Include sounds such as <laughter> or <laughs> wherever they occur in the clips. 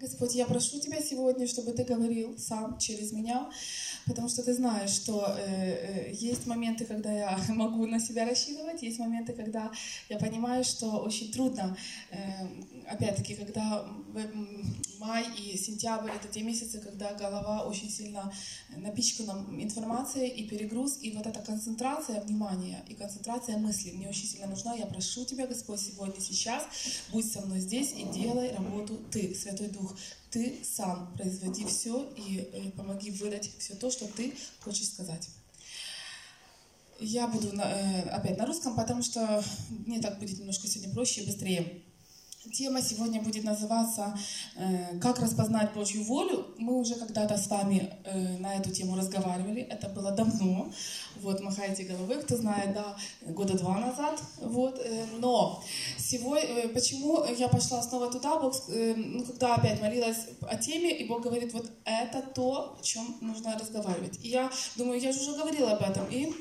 Господь, я прошу Тебя сегодня, чтобы Ты говорил сам через меня, потому что Ты знаешь, что э, э, есть моменты, когда я <laughs> могу на себя рассчитывать, есть моменты, когда я понимаю, что очень трудно. Э, опять-таки, когда май и сентябрь — это те месяцы, когда голова очень сильно напичкана информацией и перегруз, и вот эта концентрация внимания и концентрация мыслей мне очень сильно нужна. Я прошу Тебя, Господь, сегодня, сейчас, будь со мной здесь и делай работу Ты, Святой Дух. Ты сам производи все и э, помоги выдать все то, что Ты хочешь сказать. Я буду на, э, опять на русском, потому что мне так будет немножко сегодня проще и быстрее. Тема сегодня будет называться э, «Как распознать Божью волю». Мы уже когда-то с вами э, на эту тему разговаривали, это было давно. Вот, махайте головой, кто знает, да, года два назад. Вот, э, но сегодня, почему я пошла снова туда, Бог, ну, когда опять молилась о теме, и Бог говорит, вот это то, о чем нужно разговаривать. И я думаю, я же уже говорила об этом, и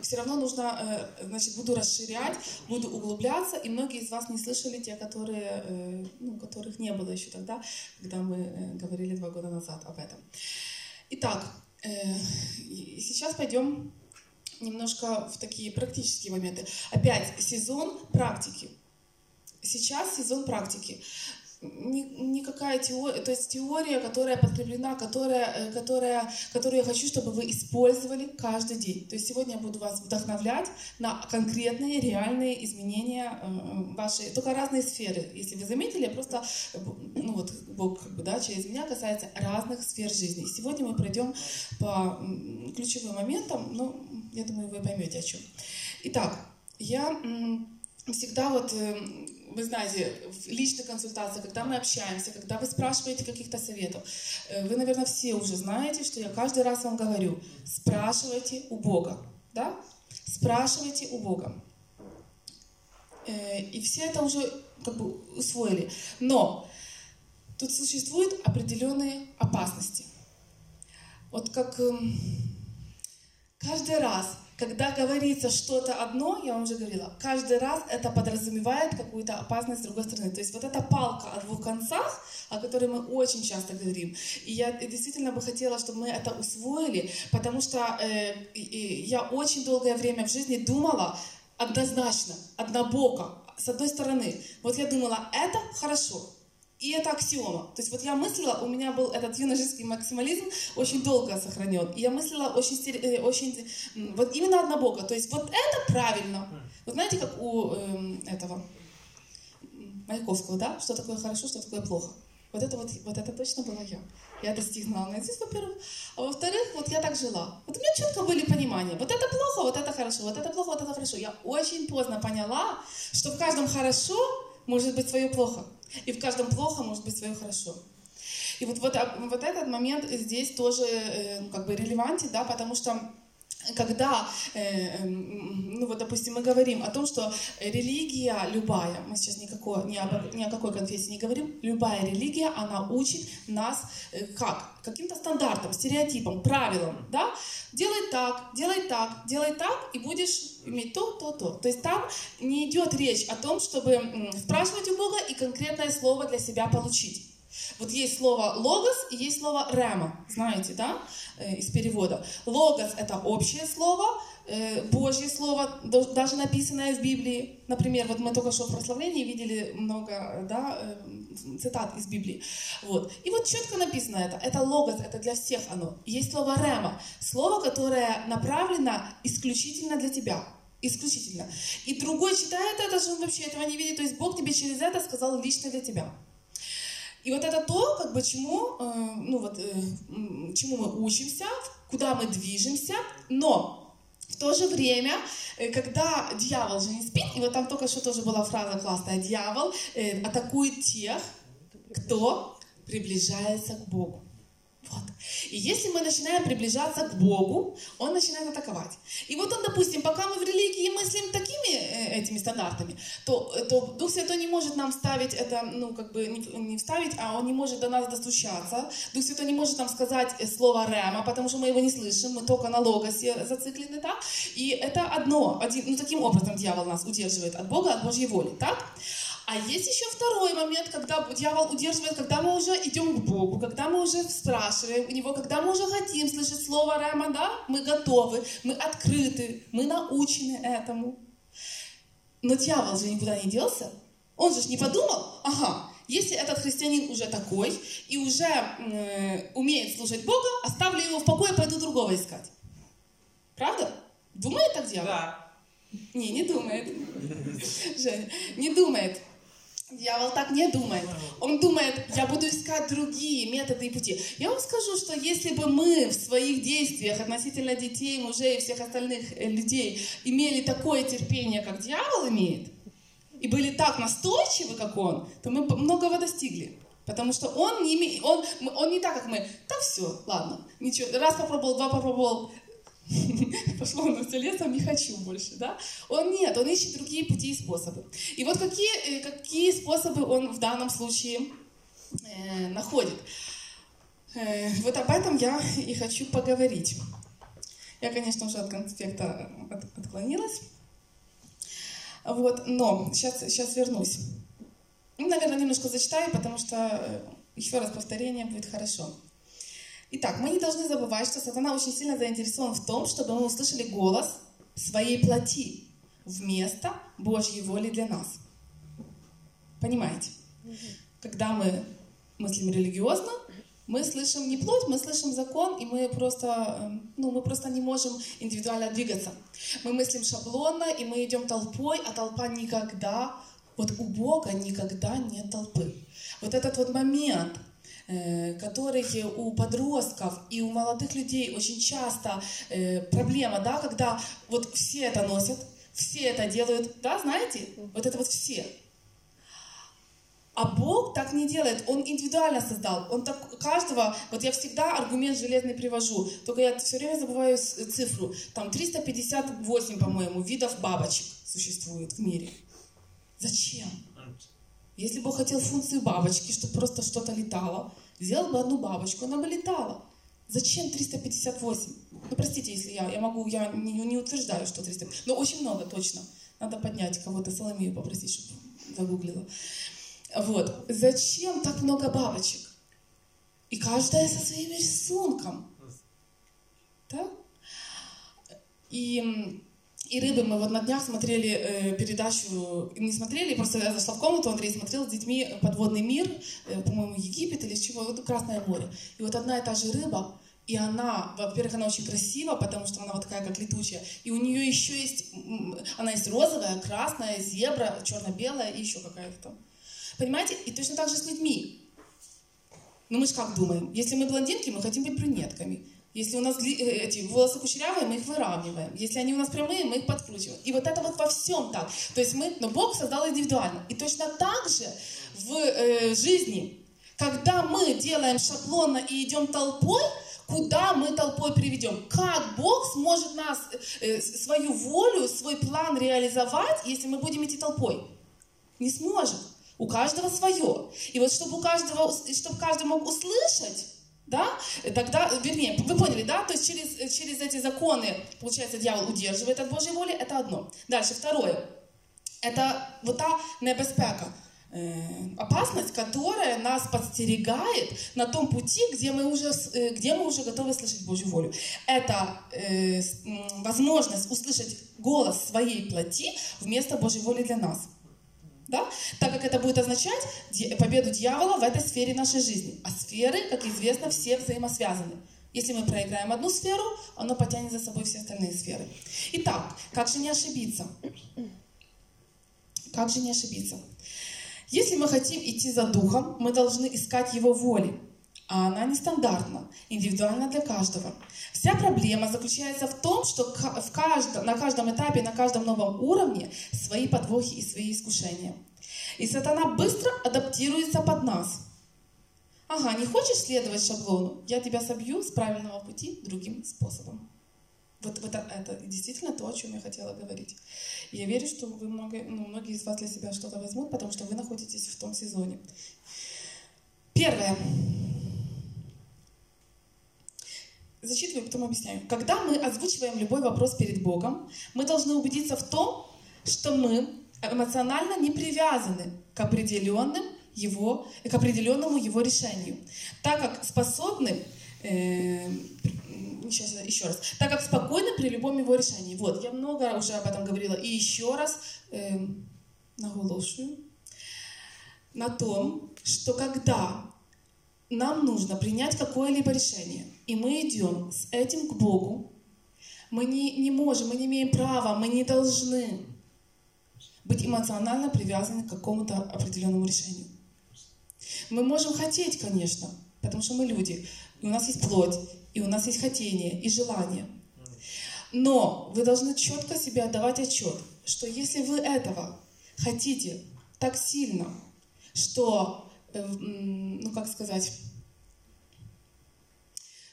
все равно нужно, э, значит, буду расширять, буду углубляться, и многие из вас не слышали те, которые, э, ну, которых не было еще тогда, когда мы э, говорили два года назад об этом. Итак, сейчас пойдем немножко в такие практические моменты. Опять сезон практики. Сейчас сезон практики никакая теория, то есть теория, которая подкреплена, которая, э, которая, которую я хочу, чтобы вы использовали каждый день. То есть сегодня я буду вас вдохновлять на конкретные, реальные изменения э, вашей, только разные сферы. Если вы заметили, просто, ну вот, Бог как бы, да, через меня касается разных сфер жизни. Сегодня мы пройдем по ключевым моментам, ну, я думаю, вы поймете о чем. Итак, я всегда вот эм, вы знаете, в личной консультации, когда мы общаемся, когда вы спрашиваете каких-то советов, э, вы, наверное, все уже знаете, что я каждый раз вам говорю, спрашивайте у Бога, да? Спрашивайте у Бога. Э, и все это уже как бы усвоили. Но тут существуют определенные опасности. Вот как эм, каждый раз, когда говорится что-то одно, я вам уже говорила, каждый раз это подразумевает какую-то опасность с другой стороны. То есть вот эта палка о двух концах, о которой мы очень часто говорим. И я действительно бы хотела, чтобы мы это усвоили, потому что э, я очень долгое время в жизни думала однозначно, однобоко, с одной стороны. Вот я думала, это хорошо, и это аксиома. То есть вот я мыслила, у меня был этот юношеский максимализм очень долго сохранен. И я мыслила очень, э, очень вот именно однобоко. То есть вот это правильно. Вот знаете, как у э, этого Маяковского, да? Что такое хорошо, что такое плохо. Вот это вот, вот это точно была я. Я достигла наизусть, во-первых. А во-вторых, вот я так жила. Вот у меня четко были понимания. Вот это плохо, вот это хорошо, вот это плохо, вот это хорошо. Я очень поздно поняла, что в каждом хорошо может быть свое плохо. И в каждом плохо может быть свое хорошо. И вот, вот, вот этот момент здесь тоже э, как бы релевантен, да, потому что когда, э, эм, ну вот, допустим, мы говорим о том, что религия любая, мы сейчас никакой, ни, об, ни о какой конфессии не говорим, любая религия, она учит нас э, как? Каким-то стандартам, стереотипам, правилам, да? Делай так, делай так, делай так, и будешь иметь то, то, то. То есть там не идет речь о том, чтобы спрашивать у Бога и конкретное слово для себя получить. Вот есть слово логос и есть слово рема, знаете, да, э, из перевода. Логос — это общее слово, э, Божье слово, даже написанное в Библии. Например, вот мы только что в прославлении видели много да, э, цитат из Библии. Вот. И вот четко написано это. Это логос, это для всех оно. есть слово рема, слово, которое направлено исключительно для тебя. Исключительно. И другой читает это, же он вообще этого не видит. То есть Бог тебе через это сказал лично для тебя. И вот это то, как бы чему, э, ну вот, э, чему мы учимся, куда мы движемся, но в то же время, э, когда дьявол же не спит, и вот там только что тоже была фраза классная, дьявол э, атакует тех, кто приближается к Богу. Вот. И если мы начинаем приближаться к Богу, Он начинает атаковать. И вот он, допустим, пока мы в религии мыслим такими э, этими стандартами, то, то Дух Святой не может нам ставить это, ну, как бы не вставить, а Он не может до нас достучаться. Дух Святой не может нам сказать э, слово «рема», потому что мы его не слышим, мы только на логосе зациклены, так? И это одно, один, ну, таким образом дьявол нас удерживает от Бога, от Божьей воли, так? А есть еще второй момент, когда дьявол удерживает, когда мы уже идем к Богу, когда мы уже спрашиваем у Него, когда мы уже хотим слышать слово Рема, да, мы готовы, мы открыты, мы научены этому. Но дьявол же никуда не делся. Он же не подумал, ага, если этот христианин уже такой и уже э, умеет слушать Бога, оставлю его в покое, пойду другого искать. Правда? Думает так дьявол? Да. Не, не думает. Женя, не думает. Дьявол так не думает. Он думает, я буду искать другие методы и пути. Я вам скажу, что если бы мы в своих действиях относительно детей, мужей и всех остальных э, людей имели такое терпение, как дьявол имеет, и были так настойчивы, как он, то мы многого достигли. Потому что он не, он, он не так, как мы. Да все, ладно, ничего. Раз попробовал, два попробовал, пошло на все лесом, не хочу больше, да? Он нет, он ищет другие пути и способы. И вот какие, э, какие способы он в данном случае э, находит? Э, вот об этом я и хочу поговорить. Я, конечно, уже от конспекта от- отклонилась. Вот, но сейчас, сейчас вернусь. Ну, наверное, немножко зачитаю, потому что э, еще раз повторение будет хорошо. Итак, мы не должны забывать, что сатана очень сильно заинтересован в том, чтобы мы услышали голос своей плоти вместо Божьей воли для нас. Понимаете? Когда мы мыслим религиозно, мы слышим не плоть, мы слышим закон, и мы просто, э, ну, мы просто не можем индивидуально двигаться. Мы мыслим шаблонно, и мы идем толпой, а толпа никогда, вот у Бога никогда нет толпы. Вот этот вот момент, э, который у подростков и у молодых людей очень часто э, проблема, да, когда вот все это носят, все это делают, да, знаете, вот это вот все. А Бог так не делает, Он индивидуально создал. Он так каждого, вот я всегда аргумент железный привожу, только я все время забываю с- цифру. Там 358, по-моему, видов бабочек существует в мире. Зачем? Если бы хотел функцию бабочки, чтобы просто что-то летало, сделал бы одну бабочку, она бы летала. Зачем 358? Ну, простите, если я, я могу, я не, не утверждаю, что 300, но очень много точно. Надо поднять кого-то, Соломею попросить, чтобы загуглила. Вот. Зачем так много бабочек? И каждая со своим рисунком. Да? И, и рыбы мы вот на днях смотрели э, передачу, не смотрели, просто я зашла в комнату, Андрей смотрел с детьми «Подводный мир», э, по-моему, Египет или с чего, вот Красное море. И вот одна и та же рыба, и она, во-первых, она очень красива, потому что она вот такая, как летучая. И у нее еще есть, она есть розовая, красная, зебра, черно-белая и еще какая-то там. Понимаете? И точно так же с людьми. Ну мы же как думаем? Если мы блондинки, мы хотим быть брюнетками. Если у нас э, эти волосы кучерявые, мы их выравниваем. Если они у нас прямые, мы их подкручиваем. И вот это вот во всем так. То есть мы, но Бог создал индивидуально. И точно так же в э, жизни, когда мы делаем шаблонно и идем толпой, куда мы толпой приведем? Как Бог сможет нас, э, свою волю, свой план реализовать, если мы будем идти толпой? Не сможет. У каждого свое. И вот чтобы у каждого, чтобы каждый мог услышать, да, тогда, вернее, вы поняли, да, то есть через, через эти законы, получается, дьявол удерживает от Божьей воли, это одно. Дальше, второе. Это вот та небезпека, э, опасность, которая нас подстерегает на том пути, где мы уже, э, где мы уже готовы слышать Божью волю. Это э, возможность услышать голос своей плоти вместо Божьей воли для нас. Да? Так как это будет означать победу дьявола в этой сфере нашей жизни. А сферы, как известно, все взаимосвязаны. Если мы проиграем одну сферу, оно потянет за собой все остальные сферы. Итак, как же не ошибиться? Как же не ошибиться? Если мы хотим идти за духом, мы должны искать его воли. А она нестандартна, индивидуальна для каждого. Вся проблема заключается в том, что в каждом, на каждом этапе, на каждом новом уровне свои подвохи и свои искушения. И сатана быстро адаптируется под нас. Ага, не хочешь следовать шаблону? Я тебя собью с правильного пути другим способом. Вот, вот это, действительно то, о чем я хотела говорить. Я верю, что вы много, ну, многие из вас для себя что-то возьмут, потому что вы находитесь в том сезоне. Первое. Зачитываю, потом объясняю. Когда мы озвучиваем любой вопрос перед Богом, мы должны убедиться в том, что мы эмоционально не привязаны к определенным его, к определенному его решению, так как способны э, сейчас еще раз, так как спокойно при любом его решении. Вот, я много уже об этом говорила. И еще раз э, наголошую на том, что когда нам нужно принять какое-либо решение, и мы идем с этим к Богу, мы не, не можем, мы не имеем права, мы не должны быть эмоционально привязаны к какому-то определенному решению. Мы можем хотеть, конечно, потому что мы люди, и у нас есть плоть, и у нас есть хотение и желание. Но вы должны четко себе отдавать отчет, что если вы этого хотите так сильно, что, ну как сказать,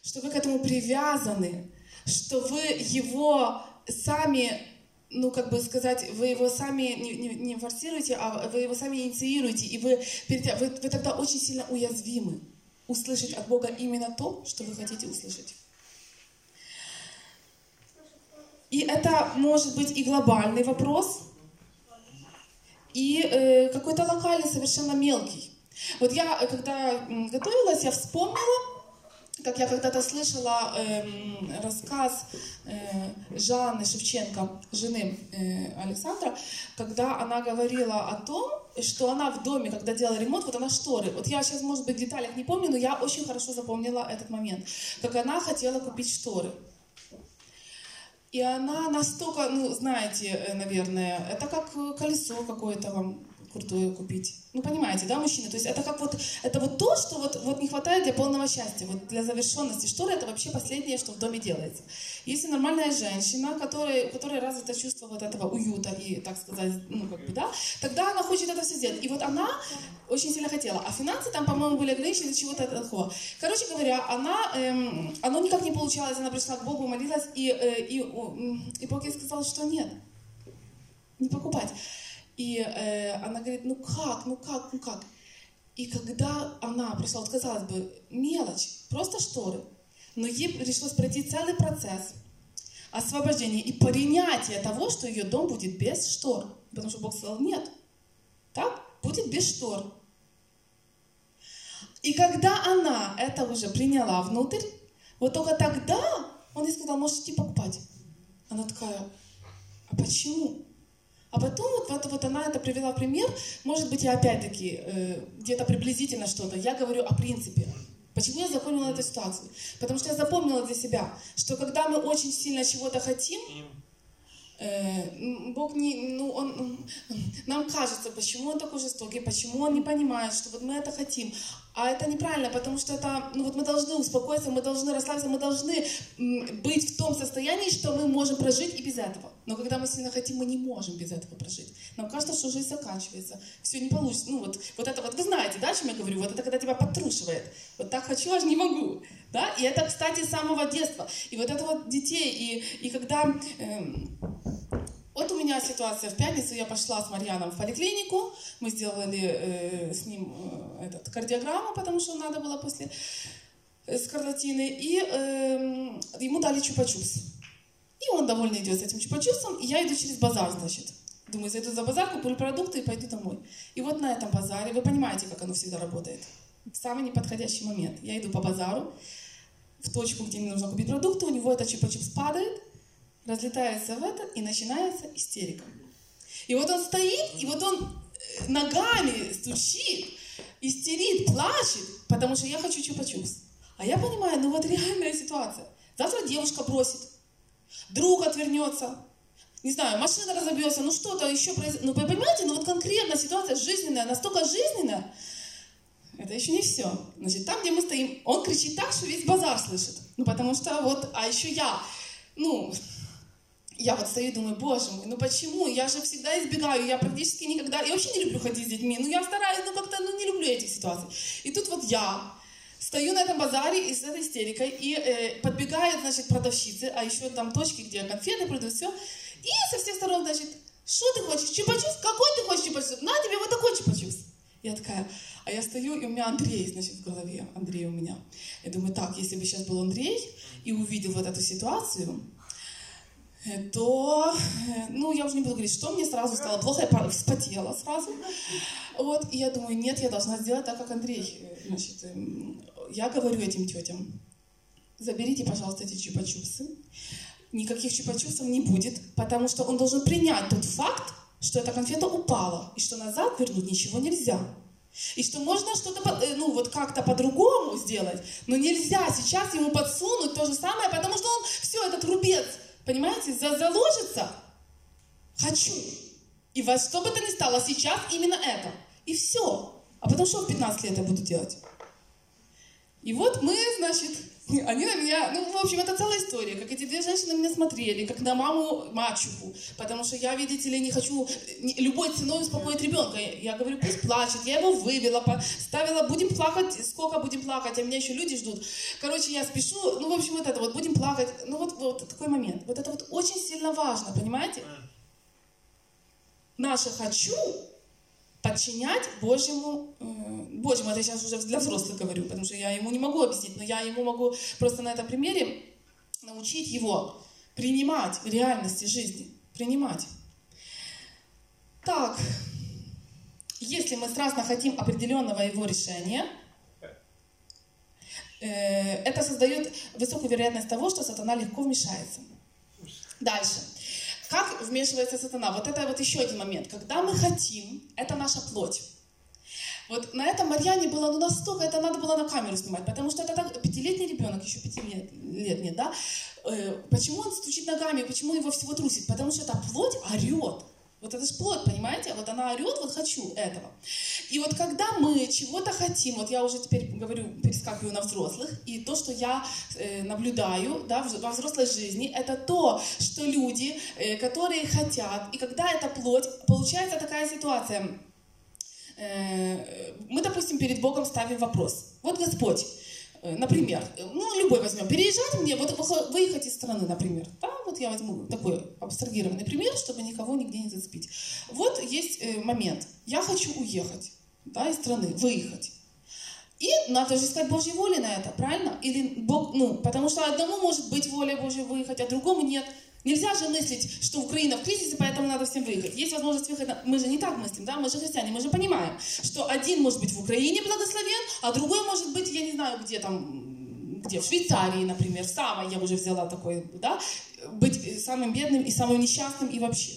что вы к этому привязаны, что вы его сами, ну как бы сказать, вы его сами не, не, не форсируете, а вы его сами инициируете, и вы, вы, вы тогда очень сильно уязвимы услышать от Бога именно то, что вы хотите услышать. И это может быть и глобальный вопрос, и э, какой-то локальный, совершенно мелкий. Вот я, э, когда готовилась, я вспомнила, как я когда-то слышала э, рассказ э, Жанны Шевченко, жены э, Александра, когда она говорила о том, что она в доме, когда делала ремонт, вот она шторы. Вот я сейчас, может быть, в деталях не помню, но я очень хорошо запомнила этот момент. Как она хотела купить шторы. И она настолько, ну, знаете, э, наверное, это как колесо какое-то вам крутое купить. Ну, понимаете, да, мужчины? То есть это как вот, это вот то, что вот, вот не хватает для полного счастья, вот для завершенности. Шторы — это вообще последнее, что в доме делается. Если нормальная женщина, которая, у которой развито чувство вот этого уюта и, так сказать, ну, как бы, да, тогда она хочет это все сделать. И вот она очень сильно хотела. А финансы там, по-моему, были ограничены для чего-то такого. Короче говоря, она, эм, оно никак не получалось, она пришла к Богу, молилась, и, э, и, и Бог ей сказал, что нет, не покупать. И э, она говорит, ну как, ну как, ну как. И когда она пришла, вот казалось бы, мелочь, просто шторы, но ей пришлось пройти целый процесс освобождения и принятия того, что ее дом будет без штор. Потому что Бог сказал, нет, так, будет без штор. И когда она это уже приняла внутрь, вот только тогда он ей сказал, можете покупать. Она такая, а почему? А потом вот, вот, вот она это привела в пример, может быть, я опять-таки э, где-то приблизительно что-то. Я говорю о принципе. Почему я запомнила эту ситуацию? Потому что я запомнила для себя, что когда мы очень сильно чего-то хотим, э, Бог не, ну, он, нам кажется, почему он такой жестокий, почему он не понимает, что вот мы это хотим. А это неправильно, потому что это, ну вот мы должны успокоиться, мы должны расслабиться, мы должны быть в том состоянии, что мы можем прожить и без этого. Но когда мы сильно хотим, мы не можем без этого прожить. Нам кажется, что жизнь заканчивается, все не получится. Ну вот, вот это вот, вы знаете, да, о чем я говорю? Вот это когда тебя подтрушивает. Вот так хочу, аж не могу. Да? И это, кстати, с самого детства. И вот это вот детей. И, и когда... Эм, вот у меня ситуация в пятницу, я пошла с Марьяном в поликлинику, мы сделали э, с ним э, этот, кардиограмму, потому что надо было после э, скарлатины, и э, ему дали чупа-чупс. И он довольно идет с этим чупа-чупсом, и я иду через базар, значит. Думаю, зайду за базар, куплю продукты и пойду домой. И вот на этом базаре, вы понимаете, как оно всегда работает. В самый неподходящий момент. Я иду по базару, в точку, где мне нужно купить продукты, у него этот чупа-чупс падает, разлетается в это, и начинается истерика. И вот он стоит, и вот он э, ногами стучит, истерит, плачет, потому что я хочу чупа-чупс. А я понимаю, ну вот реальная ситуация. Завтра девушка бросит, друг отвернется, не знаю, машина разобьется, ну что-то еще произойдет. Ну, понимаете, ну вот конкретно ситуация жизненная, настолько жизненная, это еще не все. Значит, там, где мы стоим, он кричит так, что весь базар слышит. Ну, потому что вот, а еще я, ну, я вот стою и думаю, боже мой, ну почему? Я же всегда избегаю, я практически никогда, я вообще не люблю ходить с детьми, ну я стараюсь, ну как-то, ну не люблю этих ситуаций. И тут вот я стою на этом базаре и с этой истерикой, и э, подбегает, значит, продавщицы, а еще там точки, где конфеты продают, все, и со всех сторон, значит, что ты хочешь, чупа-чупс? Какой ты хочешь чупа-чупс? На тебе вот такой чупа-чупс. Я такая, а я стою, и у меня Андрей, значит, в голове, Андрей у меня. Я думаю, так, если бы сейчас был Андрей и увидел вот эту ситуацию, то, э, ну, я уже не буду говорить, что мне сразу стало плохо, я вспотела сразу. Вот, и я думаю, нет, я должна сделать так, как Андрей. Значит, эм, я говорю этим тетям, заберите, пожалуйста, эти чупа-чупсы. Никаких чупа-чупсов не будет, потому что он должен принять тот факт, что эта конфета упала, и что назад вернуть ничего нельзя. И что можно что-то, э, ну, вот как-то по-другому сделать, но нельзя сейчас ему подсунуть то же самое, потому что он, все, этот рубец, понимаете, заложится. Хочу. И во что бы то ни стало, сейчас именно это. И все. А потом что в 15 лет я буду делать? И вот мы, значит, <laughs> они на меня, ну, в общем, это целая история, как эти две женщины на меня смотрели, как на маму мачеху, потому что я, видите ли, не хочу любой ценой успокоить ребенка. Я говорю, пусть плачет, я его вывела, ставила, будем плакать, сколько будем плакать, а меня еще люди ждут. Короче, я спешу, ну, в общем, вот это вот, будем плакать, ну, вот, вот такой момент. Вот это вот очень сильно важно, понимаете? Наше «хочу» подчинять Божьему, Божьему, это я сейчас уже для взрослых говорю, потому что я ему не могу объяснить, но я ему могу просто на этом примере научить его принимать реальности жизни, принимать. Так, если мы страстно хотим определенного его решения, э, это создает высокую вероятность того, что сатана легко вмешается. Дальше. Как вмешивается сатана? Вот это вот еще один момент. Когда мы хотим, это наша плоть. Вот на этом Марьяне было ну настолько, это надо было на камеру снимать, потому что это так, пятилетний ребенок, еще пяти лет, лет нет, да? Э, почему он стучит ногами, почему его всего трусит? Потому что эта плоть орет. Вот это же плоть, понимаете? Вот она орет, вот хочу этого. И вот когда мы чего-то хотим, вот я уже теперь говорю, перескакиваю на взрослых, и то, что я э, наблюдаю да, во взрослой жизни, это то, что люди, э, которые хотят, и когда это плоть, получается такая ситуация. Э, мы, допустим, перед Богом ставим вопрос. Вот Господь, например, ну, любой возьмем, переезжать мне, вот выехать из страны, например. Да, вот я возьму такой абстрагированный пример, чтобы никого нигде не зацепить. Вот есть э, момент. Я хочу уехать да, из страны, выехать. И надо же искать Божьей воли на это, правильно? Или Бог, ну, потому что одному может быть воля Божья выехать, а другому нет. Нельзя же мыслить, что Украина в кризисе, поэтому надо всем выехать. Есть возможность выхода. Мы же не так мыслим, да? Мы же христиане, мы же понимаем, что один может быть в Украине благословен, а другой может быть, я не знаю, где там, где, в Швейцарии, например, самой, я уже взяла такой, да, быть самым бедным и самым несчастным и вообще.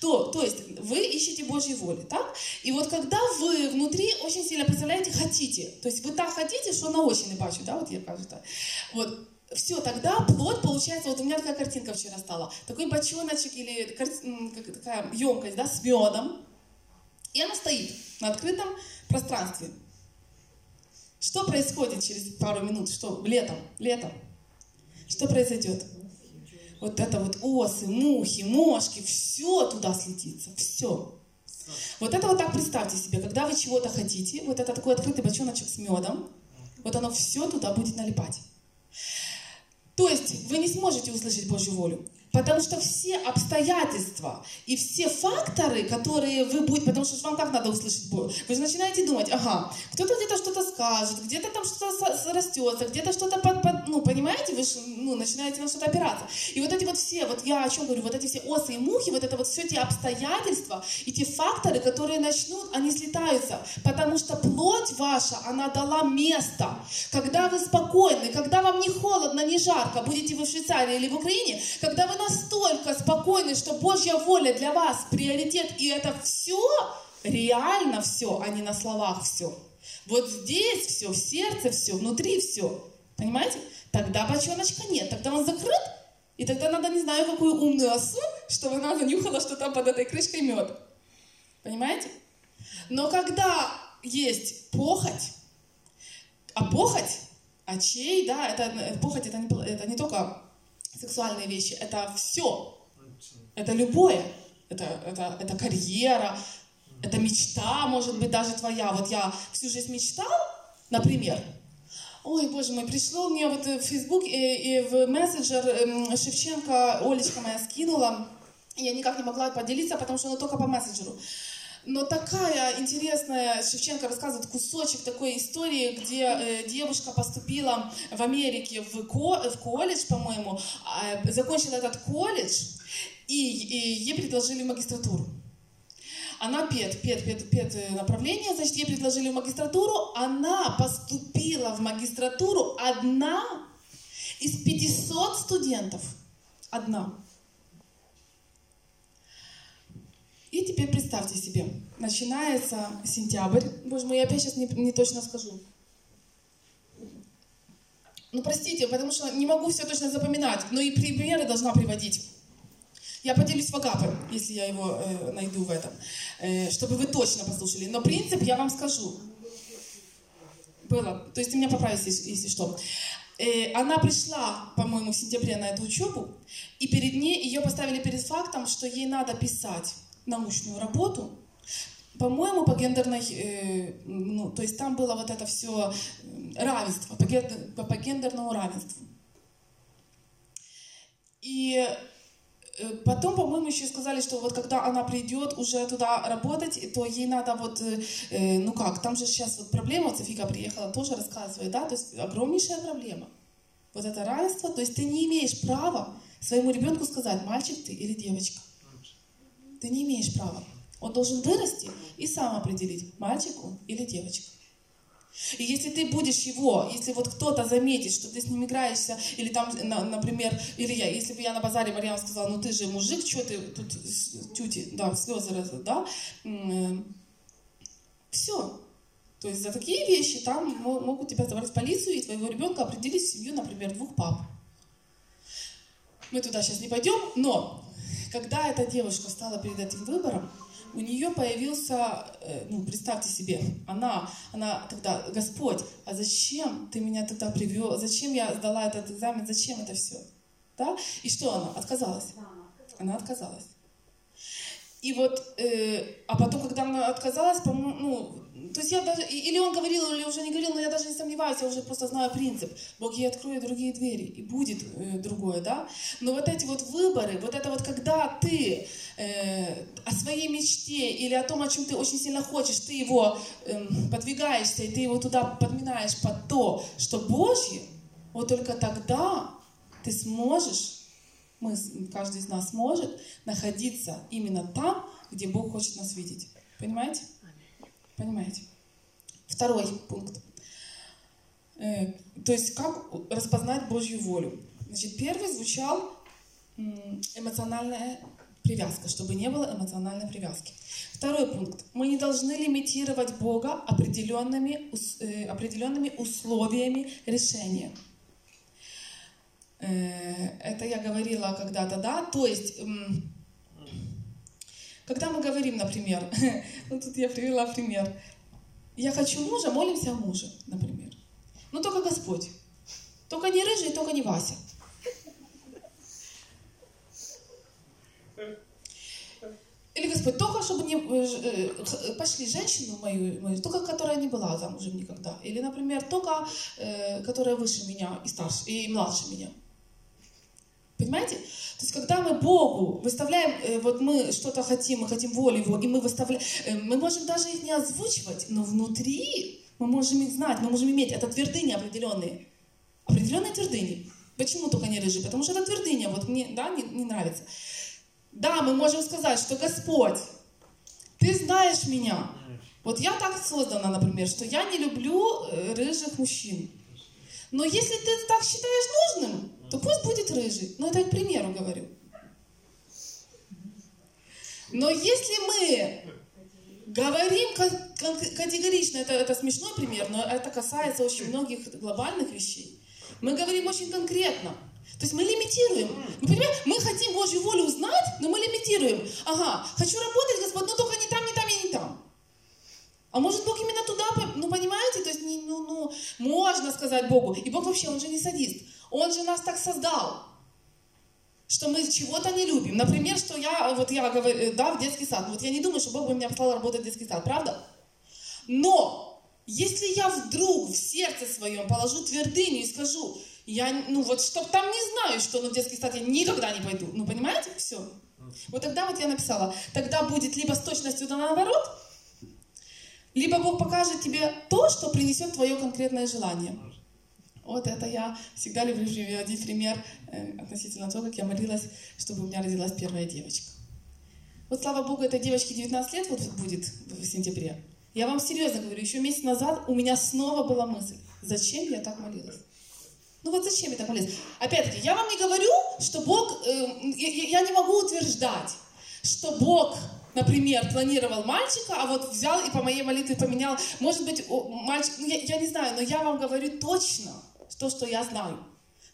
То, то есть вы ищете Божьей воли, так? И вот когда вы внутри очень сильно представляете, хотите, то есть вы так хотите, что на очень бачу, да, вот я кажу так. Вот, все, тогда плод получается, вот у меня такая картинка вчера стала, такой бочоночек или как, такая емкость, да, с медом, и она стоит на открытом пространстве. Что происходит через пару минут? Что? Летом, летом. Что произойдет? Вот это вот осы, мухи, мошки, все туда слетится, все. Вот это вот так представьте себе, когда вы чего-то хотите, вот это такой открытый бочоночек с медом, вот оно все туда будет налипать. То есть вы не сможете услышать Божью волю. Потому что все обстоятельства и все факторы, которые вы будете... Потому что вам как надо услышать Бог? Вы же начинаете думать, ага, кто-то где-то что-то скажет, где-то там что-то растется, где-то что-то... Под, под, ну, понимаете? Вы же ну, начинаете на что-то опираться. И вот эти вот все, вот я о чем говорю, вот эти все осы и мухи, вот это вот все те обстоятельства и те факторы, которые начнут, они слетаются. Потому что плоть ваша, она дала место. Когда вы спокойны, когда вам не холодно, не жарко, будете вы в Швейцарии или в Украине, когда вы настолько спокойны, что Божья воля для вас приоритет, и это все, реально все, а не на словах все. Вот здесь все, в сердце все, внутри все. Понимаете? Тогда бочоночка нет, тогда он закрыт, и тогда надо, не знаю, какую умную осу, чтобы она занюхала, что там под этой крышкой мед. Понимаете? Но когда есть похоть, а похоть, очей, да, это, похоть это не, это не только сексуальные вещи, это все. Это любое. Это, это, это карьера, это мечта, может быть, даже твоя. Вот я всю жизнь мечтал, например, Ой, боже мой, пришло мне вот в Facebook и, и в мессенджер эм, Шевченко, Олечка моя скинула. Я никак не могла поделиться, потому что она только по мессенджеру. Но такая интересная, Шевченко рассказывает кусочек такой истории, где э, девушка поступила в Америке в, ко, в колледж, по-моему, э, закончила этот колледж, и, и ей предложили магистратуру. Она пед, пед, пед, пед направление, значит, ей предложили в магистратуру. Она поступила в магистратуру одна из 500 студентов. Одна. И теперь представьте себе, начинается сентябрь. Боже мой, я опять сейчас не, не точно скажу. Ну, простите, потому что не могу все точно запоминать, но и примеры должна приводить. Я поделюсь Агапе, если я его э, найду в этом, э, чтобы вы точно послушали. Но принцип я вам скажу. Было. То есть ты меня поправишь, если, если что. Э, она пришла, по-моему, в сентябре на эту учебу, и перед ней ее поставили перед фактом, что ей надо писать научную работу, по-моему, по гендерной, э, ну, то есть там было вот это все равенство, по, гендер, по, гендерному равенству. И э, Потом, по-моему, еще сказали, что вот когда она придет уже туда работать, то ей надо вот, э, э ну как, там же сейчас вот проблема, Софика приехала, тоже рассказывает, да, то есть огромнейшая проблема. Вот это равенство, то есть ты не имеешь права своему ребенку сказать, мальчик ты или девочка. Ты не имеешь права. Он должен вырасти и сам определить, мальчик он или девочка. И если ты будешь его, если вот кто-то заметит, что ты с ним играешься, или там, например, или я, если бы я на базаре Марьям сказала, ну ты же мужик, что ты тут тюти, да, слезы, да, все. То есть за такие вещи там могут тебя забрать в полицию и твоего ребенка определить в семью, например, двух пап. Мы туда сейчас не пойдем, но когда эта девушка стала перед этим выбором, у нее появился, э, ну, представьте себе, она, она тогда, Господь, а зачем ты меня тогда привел, зачем я сдала этот экзамен, зачем это все? Да? И что она? Отказалась. Она отказалась. И вот, э, а потом, когда она отказалась, по-моему, ну, то есть я даже, или он говорил, или уже не говорил, но я даже не сомневаюсь, я уже просто знаю принцип. Бог ей откроет другие двери, и будет э, другое, да? Но вот эти вот выборы, вот это вот, когда ты э, о своей мечте или о том, о чем ты очень сильно хочешь, ты его э, подвигаешься, и ты его туда подминаешь под то, что Божье, вот только тогда ты сможешь, мы, каждый из нас может находиться именно там, где Бог хочет нас видеть. Понимаете? Понимаете? Второй пункт. Э, то есть как распознать Божью волю? Значит, первый звучал эмоциональная привязка, чтобы не было эмоциональной привязки. Второй пункт. Мы не должны лимитировать Бога определенными, э, определенными условиями решения. Э, это я говорила когда-то, да? То есть когда мы говорим, например, <laughs> ну тут я привела пример, я хочу мужа, молимся о муже, например. Ну только Господь. Только не рыжий, только не Вася. Или Господь, только чтобы не э, э, пошли женщину мою, мою, только которая не была замужем никогда. Или, например, только э, которая выше меня и старше, и младше меня. Понимаете? То есть, когда мы Богу выставляем, э, вот мы что-то хотим, мы хотим волю Его, и мы выставляем, э, мы можем даже их не озвучивать, но внутри мы можем их знать, мы можем иметь, это твердыни определенные, определенные твердыни. Почему только не рыжий? Потому что это твердыня, вот мне, да, не, не нравится. Да, мы можем сказать, что Господь, Ты знаешь меня. Вот я так создана, например, что я не люблю э, рыжих мужчин. Но если ты так считаешь нужным, то пусть будет рыжий. Но это я к примеру говорю. Но если мы говорим категорично, это, это смешной пример, но это касается очень многих глобальных вещей. Мы говорим очень конкретно. То есть мы лимитируем. Мы, понимаем, мы хотим Божью волю узнать, но мы лимитируем. Ага, хочу работать, Господь, но только не там, не там и не там. А может Бог именно туда, ну понимаете, то есть ну, ну, можно сказать Богу. И Бог вообще, Он же не садист. Он же нас так создал, что мы чего-то не любим. Например, что я, вот я говорю, да, в детский сад. Вот я не думаю, что Бог бы меня послал работать в детский сад, правда? Но если я вдруг в сердце своем положу твердыню и скажу, я, ну вот, чтоб там не знаю, что ну, в детский сад я никогда не пойду. Ну, понимаете? Все. Вот тогда вот я написала, тогда будет либо с точностью да наоборот, либо Бог покажет тебе то, что принесет твое конкретное желание. Вот это я всегда люблю приводить пример э, относительно того, как я молилась, чтобы у меня родилась первая девочка. Вот слава Богу, этой девочке 19 лет вот будет в сентябре. Я вам серьезно говорю, еще месяц назад у меня снова была мысль, зачем я так молилась? Ну вот зачем я так молилась? Опять-таки, я вам не говорю, что Бог, э, я, я не могу утверждать, что Бог например, планировал мальчика, а вот взял и по моей молитве поменял. Может быть, мальчик, ну, я, я не знаю, но я вам говорю точно то, что я знаю.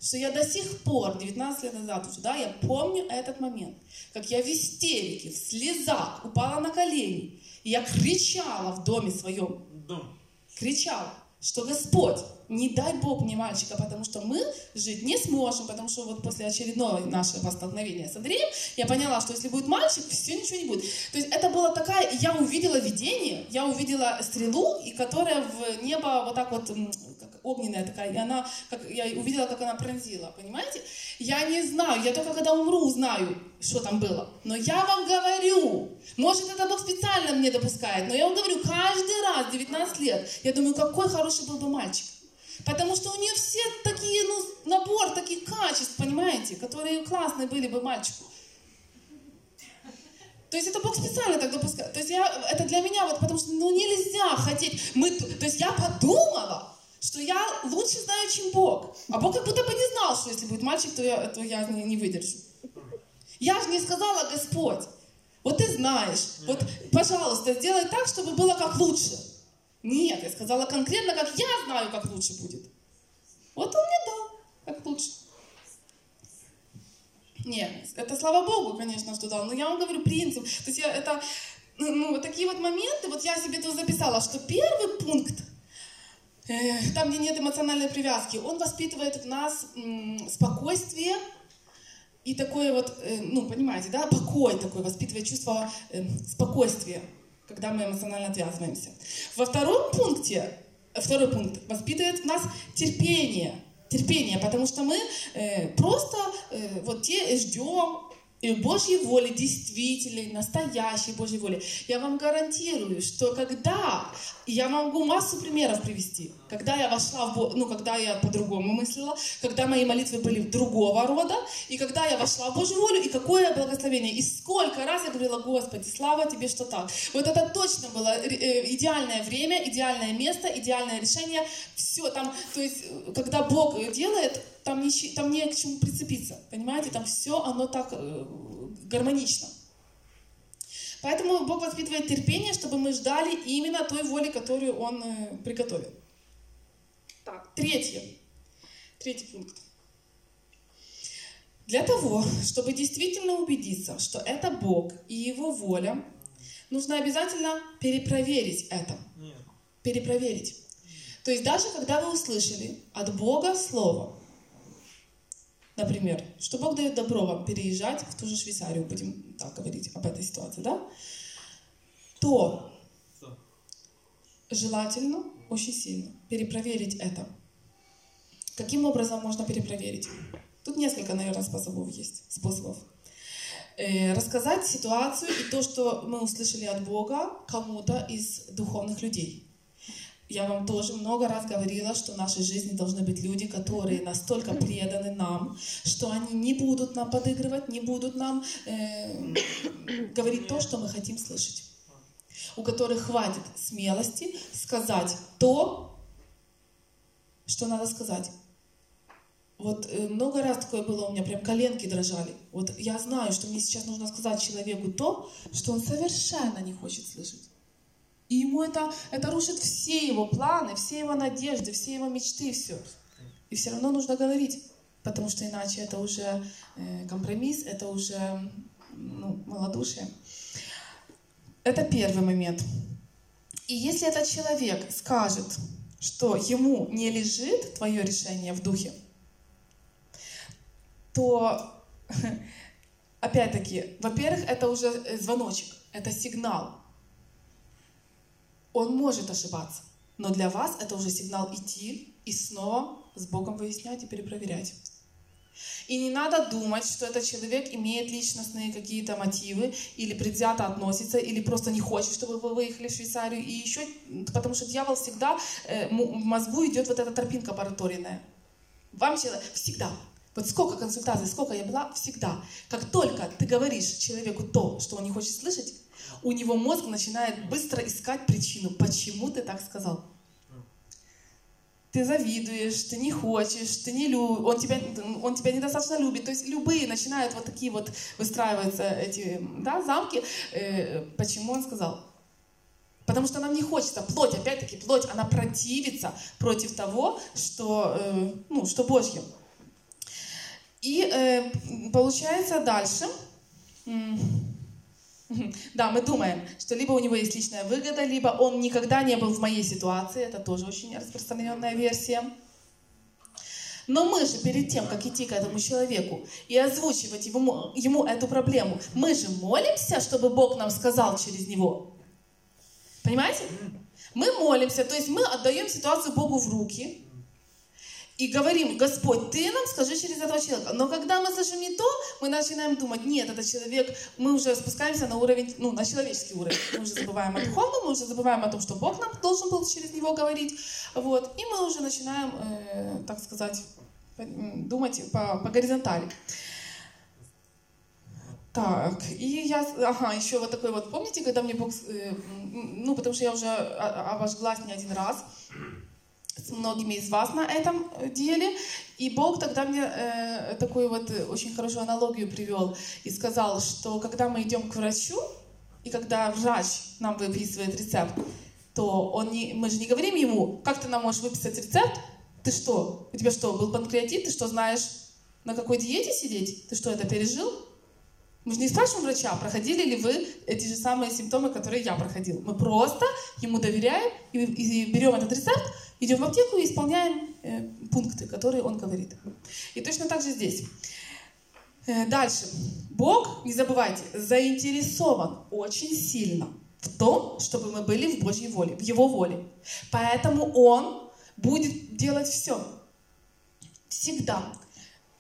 Что я до сих пор, 19 лет назад уже, да, я помню этот момент, как я в истерике, в слезах упала на колени, и я кричала в доме своем. Дом. Кричала, что Господь, не дай Бог мне мальчика, потому что мы жить не сможем, потому что вот после очередного нашего столкновения с Андреем я поняла, что если будет мальчик, все, ничего не будет. То есть это было такая, я увидела видение, я увидела стрелу, и которая в небо вот так вот, огненная такая, и она, как, я увидела, как она пронзила, понимаете? Я не знаю, я только когда умру узнаю, что там было. Но я вам говорю, может это Бог специально мне допускает, но я вам говорю, каждый раз, 19 лет, я думаю, какой хороший был бы мальчик. Потому что у нее все такие, ну, набор таких качеств, понимаете, которые классные были бы мальчику. То есть это Бог специально так допускает. То есть я, это для меня вот, потому что ну нельзя хотеть. Мы, то есть я подумала, что я лучше знаю, чем Бог. А Бог как будто бы не знал, что если будет мальчик, то я, то я не, не выдержу. Я же не сказала, Господь, вот ты знаешь, вот, пожалуйста, сделай так, чтобы было как лучше. Нет, я сказала конкретно, как я знаю, как лучше будет. Вот он мне дал, как лучше. Нет, это слава Богу, конечно, что дал, но я вам говорю принцип. То есть я, это, ну, вот такие вот моменты, вот я себе тут записала, что первый пункт, там, где нет эмоциональной привязки, он воспитывает в нас спокойствие и такое вот, э, ну, понимаете, да, покой такой, воспитывает чувство э, спокойствия когда мы эмоционально отвязываемся. Во втором пункте, второй пункт воспитывает в нас терпение. Терпение, потому что мы э, просто э, вот те ждем, Божьей воли, действительной, настоящей Божьей воли. Я вам гарантирую, что когда, я могу массу примеров привести, когда я вошла в, ну, когда я по-другому мыслила, когда мои молитвы были другого рода, и когда я вошла в Божью волю, и какое благословение, и сколько раз я говорила, Господи, слава Тебе, что так. Вот это точно было э, идеальное время, идеальное место, идеальное решение, все там, то есть, когда Бог делает, там не, там не к чему прицепиться, понимаете, там все оно так э, гармонично. Поэтому Бог воспитывает терпение, чтобы мы ждали именно той воли, которую Он э, приготовил. Так, третье. Третий пункт. Для того, чтобы действительно убедиться, что это Бог и Его воля, нужно обязательно перепроверить это. Нет. Перепроверить. То есть даже когда вы услышали от Бога Слово, Например, что Бог дает добро вам переезжать в ту же Швейцарию, будем так говорить об этой ситуации, да? То желательно очень сильно перепроверить это. Каким образом можно перепроверить? Тут несколько, наверное, способов есть, способов. Э, рассказать ситуацию и то, что мы услышали от Бога кому-то из духовных людей. Я вам тоже много раз говорила, что в нашей жизни должны быть люди, которые настолько преданы нам, что они не будут нам подыгрывать, не будут нам э, говорить то, что мы хотим слышать. У которых хватит смелости сказать то, что надо сказать. Вот э, много раз такое было у меня, прям коленки дрожали. Вот я знаю, что мне сейчас нужно сказать человеку то, что он совершенно не хочет слышать. И ему это, это рушит все его планы, все его надежды, все его мечты, все. И все равно нужно говорить, потому что иначе это уже э, компромисс, это уже ну, малодушие. Это первый момент. И если этот человек скажет, что ему не лежит твое решение в духе, то, <laughs> опять-таки, во-первых, это уже э, звоночек, это сигнал, он может ошибаться. Но для вас это уже сигнал идти и снова с Богом выяснять и перепроверять. И не надо думать, что этот человек имеет личностные какие-то мотивы, или предвзято относится, или просто не хочет, чтобы вы выехали в Швейцарию. И еще, потому что дьявол всегда, э, в мозгу идет вот эта тропинка параторийная. Вам человек всегда, вот сколько консультаций, сколько я была, всегда. Как только ты говоришь человеку то, что он не хочет слышать, у него мозг начинает быстро искать причину, почему ты так сказал. Ты завидуешь, ты не хочешь, ты не любишь, он тебя, он тебя недостаточно любит. То есть любые начинают вот такие вот выстраиваться эти да, замки. Э, почему он сказал? Потому что нам не хочется. Плоть, опять-таки, плоть, она противится против того, что, э, ну, что Божье. И э, получается дальше, <laughs> да, мы думаем, что либо у него есть личная выгода, либо он никогда не был в моей ситуации, это тоже очень распространенная версия. Но мы же перед тем, как идти к этому человеку и озвучивать ему, ему эту проблему, мы же молимся, чтобы Бог нам сказал через него. Понимаете? Мы молимся, то есть мы отдаем ситуацию Богу в руки, и говорим, Господь, ты нам скажи через этого человека. Но когда мы слышим не то, мы начинаем думать, нет, этот человек, мы уже спускаемся на уровень, ну, на человеческий уровень. Мы уже забываем о духовном, мы уже забываем о том, что Бог нам должен был через него говорить. Вот. И мы уже начинаем, э, так сказать, думать по, по горизонтали. Так, и я, ага, еще вот такой вот, помните, когда мне Бог, э, ну, потому что я уже обожглась не один раз, с многими из вас на этом деле. И Бог тогда мне э, такую вот очень хорошую аналогию привел и сказал, что когда мы идем к врачу, и когда врач нам выписывает рецепт, то он не, мы же не говорим ему, как ты нам можешь выписать рецепт? Ты что? У тебя что, был панкреатит? Ты что, знаешь, на какой диете сидеть? Ты что, это пережил? Мы же не спрашиваем врача, проходили ли вы эти же самые симптомы, которые я проходил. Мы просто ему доверяем и, и берем этот рецепт, идем в аптеку и исполняем э, пункты, которые он говорит. И точно так же здесь. Э, дальше. Бог, не забывайте, заинтересован очень сильно в том, чтобы мы были в Божьей воле, в Его воле. Поэтому Он будет делать все. Всегда.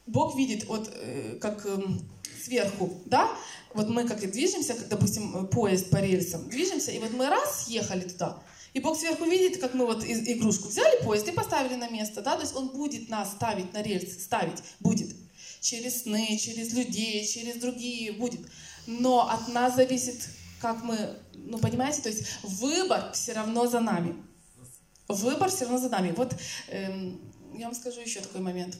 Бог видит, вот э, как э, сверху, да, вот мы как и движемся, как, допустим, поезд по рельсам, движемся, и вот мы раз ехали туда, и Бог сверху видит, как мы вот игрушку взяли, поезд и поставили на место, да, то есть Он будет нас ставить на рельсы, ставить будет. Через сны, через людей, через другие будет. Но от нас зависит, как мы, ну понимаете, то есть выбор все равно за нами. Выбор все равно за нами. Вот эм, я вам скажу еще такой момент.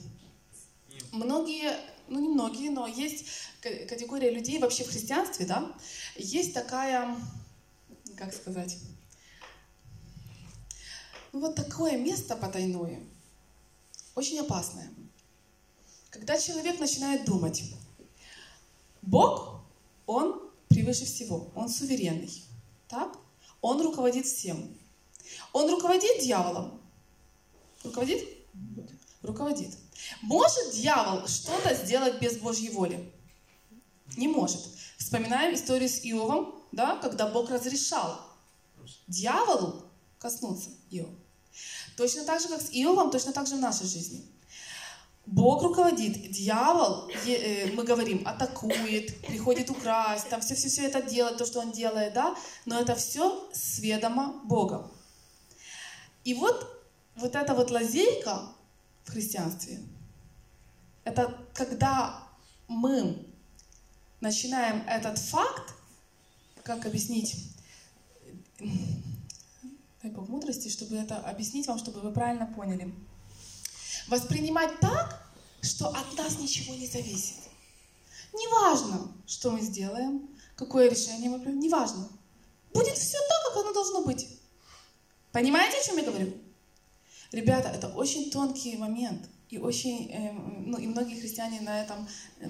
Многие, ну не многие, но есть категория людей вообще в христианстве, да, есть такая, как сказать, ну, вот такое место потайное, очень опасное. Когда человек начинает думать, Бог, Он превыше всего, Он суверенный, так? Он руководит всем. Он руководит дьяволом? Руководит? Руководит. Может дьявол что-то сделать без Божьей воли? Не может. Вспоминаем историю с Иовом, да, когда Бог разрешал дьяволу коснуться Иова. Точно так же, как с Иовом, точно так же в нашей жизни. Бог руководит, дьявол, э, мы говорим, атакует, приходит украсть, там все-все-все это делает, то, что он делает, да, но это все сведомо Богом. И вот, вот эта вот лазейка в христианстве, это когда мы начинаем этот факт, как объяснить, дай Бог мудрости, чтобы это объяснить вам, чтобы вы правильно поняли. Воспринимать так, что от нас ничего не зависит. Неважно, что мы сделаем, какое решение мы примем, неважно. Будет все так, как оно должно быть. Понимаете, о чем я говорю? Ребята, это очень тонкий момент. И очень, э, ну, и многие христиане на этом э,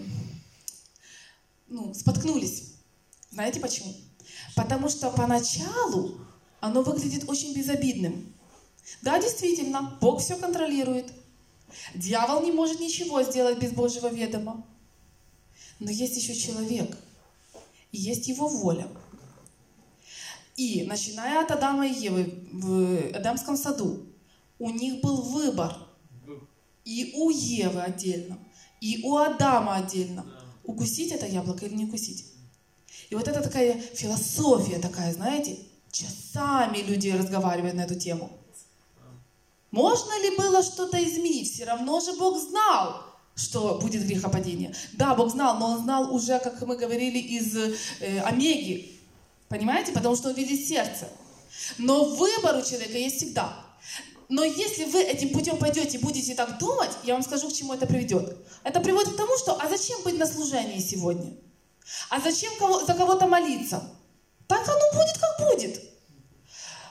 ну, споткнулись. Знаете почему? Потому что поначалу оно выглядит очень безобидным. Да, действительно, Бог все контролирует. Дьявол не может ничего сделать без Божьего ведома. Но есть еще человек, и есть его воля. И начиная от Адама и Евы в Эдемском саду, у них был выбор. И у Евы отдельно, и у Адама отдельно. Укусить это яблоко или не укусить. И вот это такая философия такая, знаете, Часами люди разговаривают на эту тему. Можно ли было что-то изменить? Все равно же Бог знал, что будет грехопадение. Да, Бог знал, но Он знал уже, как мы говорили, из э, Омеги. Понимаете? Потому что Он видит сердце. Но выбор у человека есть всегда. Но если вы этим путем пойдете и будете так думать, я вам скажу, к чему это приведет. Это приводит к тому, что а зачем быть на служении сегодня? А зачем кого, за кого-то молиться? Так оно будет, как будет.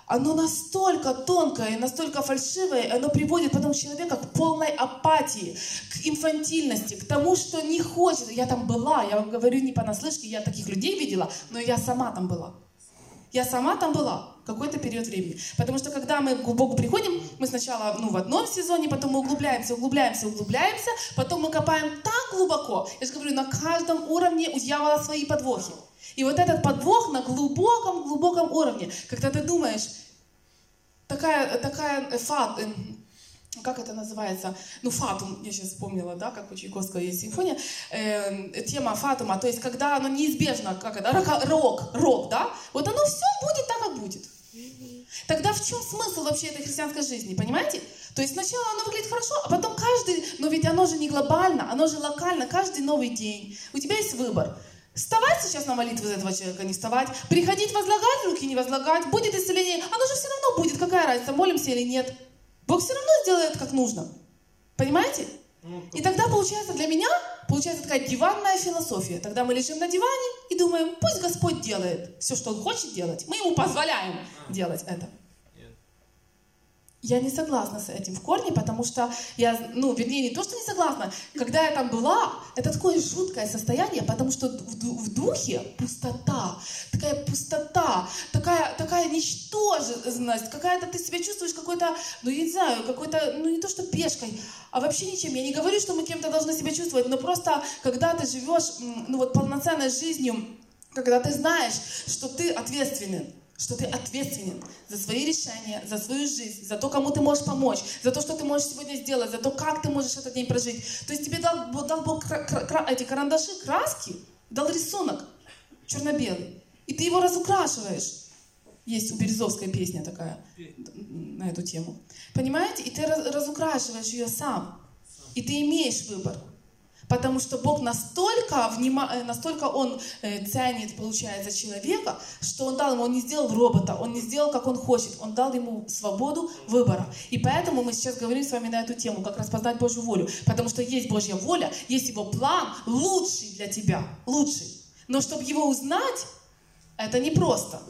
Оно настолько тонкое и настолько фальшивое, оно приводит потом человека к полной апатии, к инфантильности, к тому, что не хочет. Я там была, я вам говорю не понаслышке, я таких людей видела, но я сама там была. Я сама там была какой-то период времени. Потому что когда мы к Богу приходим, мы сначала ну, в одном сезоне, потом мы углубляемся, углубляемся, углубляемся, потом мы копаем так глубоко. Я же говорю, на каждом уровне у дьявола свои подвохи. И вот этот подвох на глубоком-глубоком уровне, когда ты думаешь, такая, такая фат, как это называется, ну, фатум, я сейчас вспомнила, да, как у Чайковского есть симфония, э, тема фатума, то есть когда оно неизбежно, как это, рок, рок, да, вот оно все будет так, как будет. Тогда в чем смысл вообще этой христианской жизни, понимаете? То есть сначала оно выглядит хорошо, а потом каждый, но ведь оно же не глобально, оно же локально, каждый новый день. У тебя есть выбор. Вставать сейчас на молитву за этого человека, не вставать. Приходить, возлагать руки, не возлагать. Будет исцеление. Оно же все равно будет. Какая разница, молимся или нет. Бог все равно сделает как нужно. Понимаете? Ну, и тогда получается для меня, получается такая диванная философия. Тогда мы лежим на диване и думаем, пусть Господь делает все, что Он хочет делать. Мы Ему позволяем делать это. Я не согласна с этим в корне, потому что я, ну, вернее, не то, что не согласна. Когда я там была, это такое жуткое состояние, потому что в, в духе пустота, такая пустота, такая, такая ничтожность, какая-то ты себя чувствуешь какой-то, ну, я не знаю, какой-то, ну, не то, что пешкой, а вообще ничем. Я не говорю, что мы кем-то должны себя чувствовать, но просто, когда ты живешь, ну, вот полноценной жизнью, когда ты знаешь, что ты ответственен, что ты ответственен за свои решения, за свою жизнь, за то, кому ты можешь помочь, за то, что ты можешь сегодня сделать, за то, как ты можешь этот день прожить. То есть тебе дал, дал Бог эти карандаши, краски, дал рисунок черно-белый, и ты его разукрашиваешь. Есть у Березовской песня такая на эту тему. Понимаете? И ты разукрашиваешь ее сам. И ты имеешь выбор. Потому что Бог настолько, внима... Э, настолько Он э, ценит, получается, человека, что Он дал ему, Он не сделал робота, Он не сделал, как Он хочет, Он дал ему свободу выбора. И поэтому мы сейчас говорим с вами на эту тему, как распознать Божью волю. Потому что есть Божья воля, есть Его план, лучший для тебя, лучший. Но чтобы его узнать, это непросто.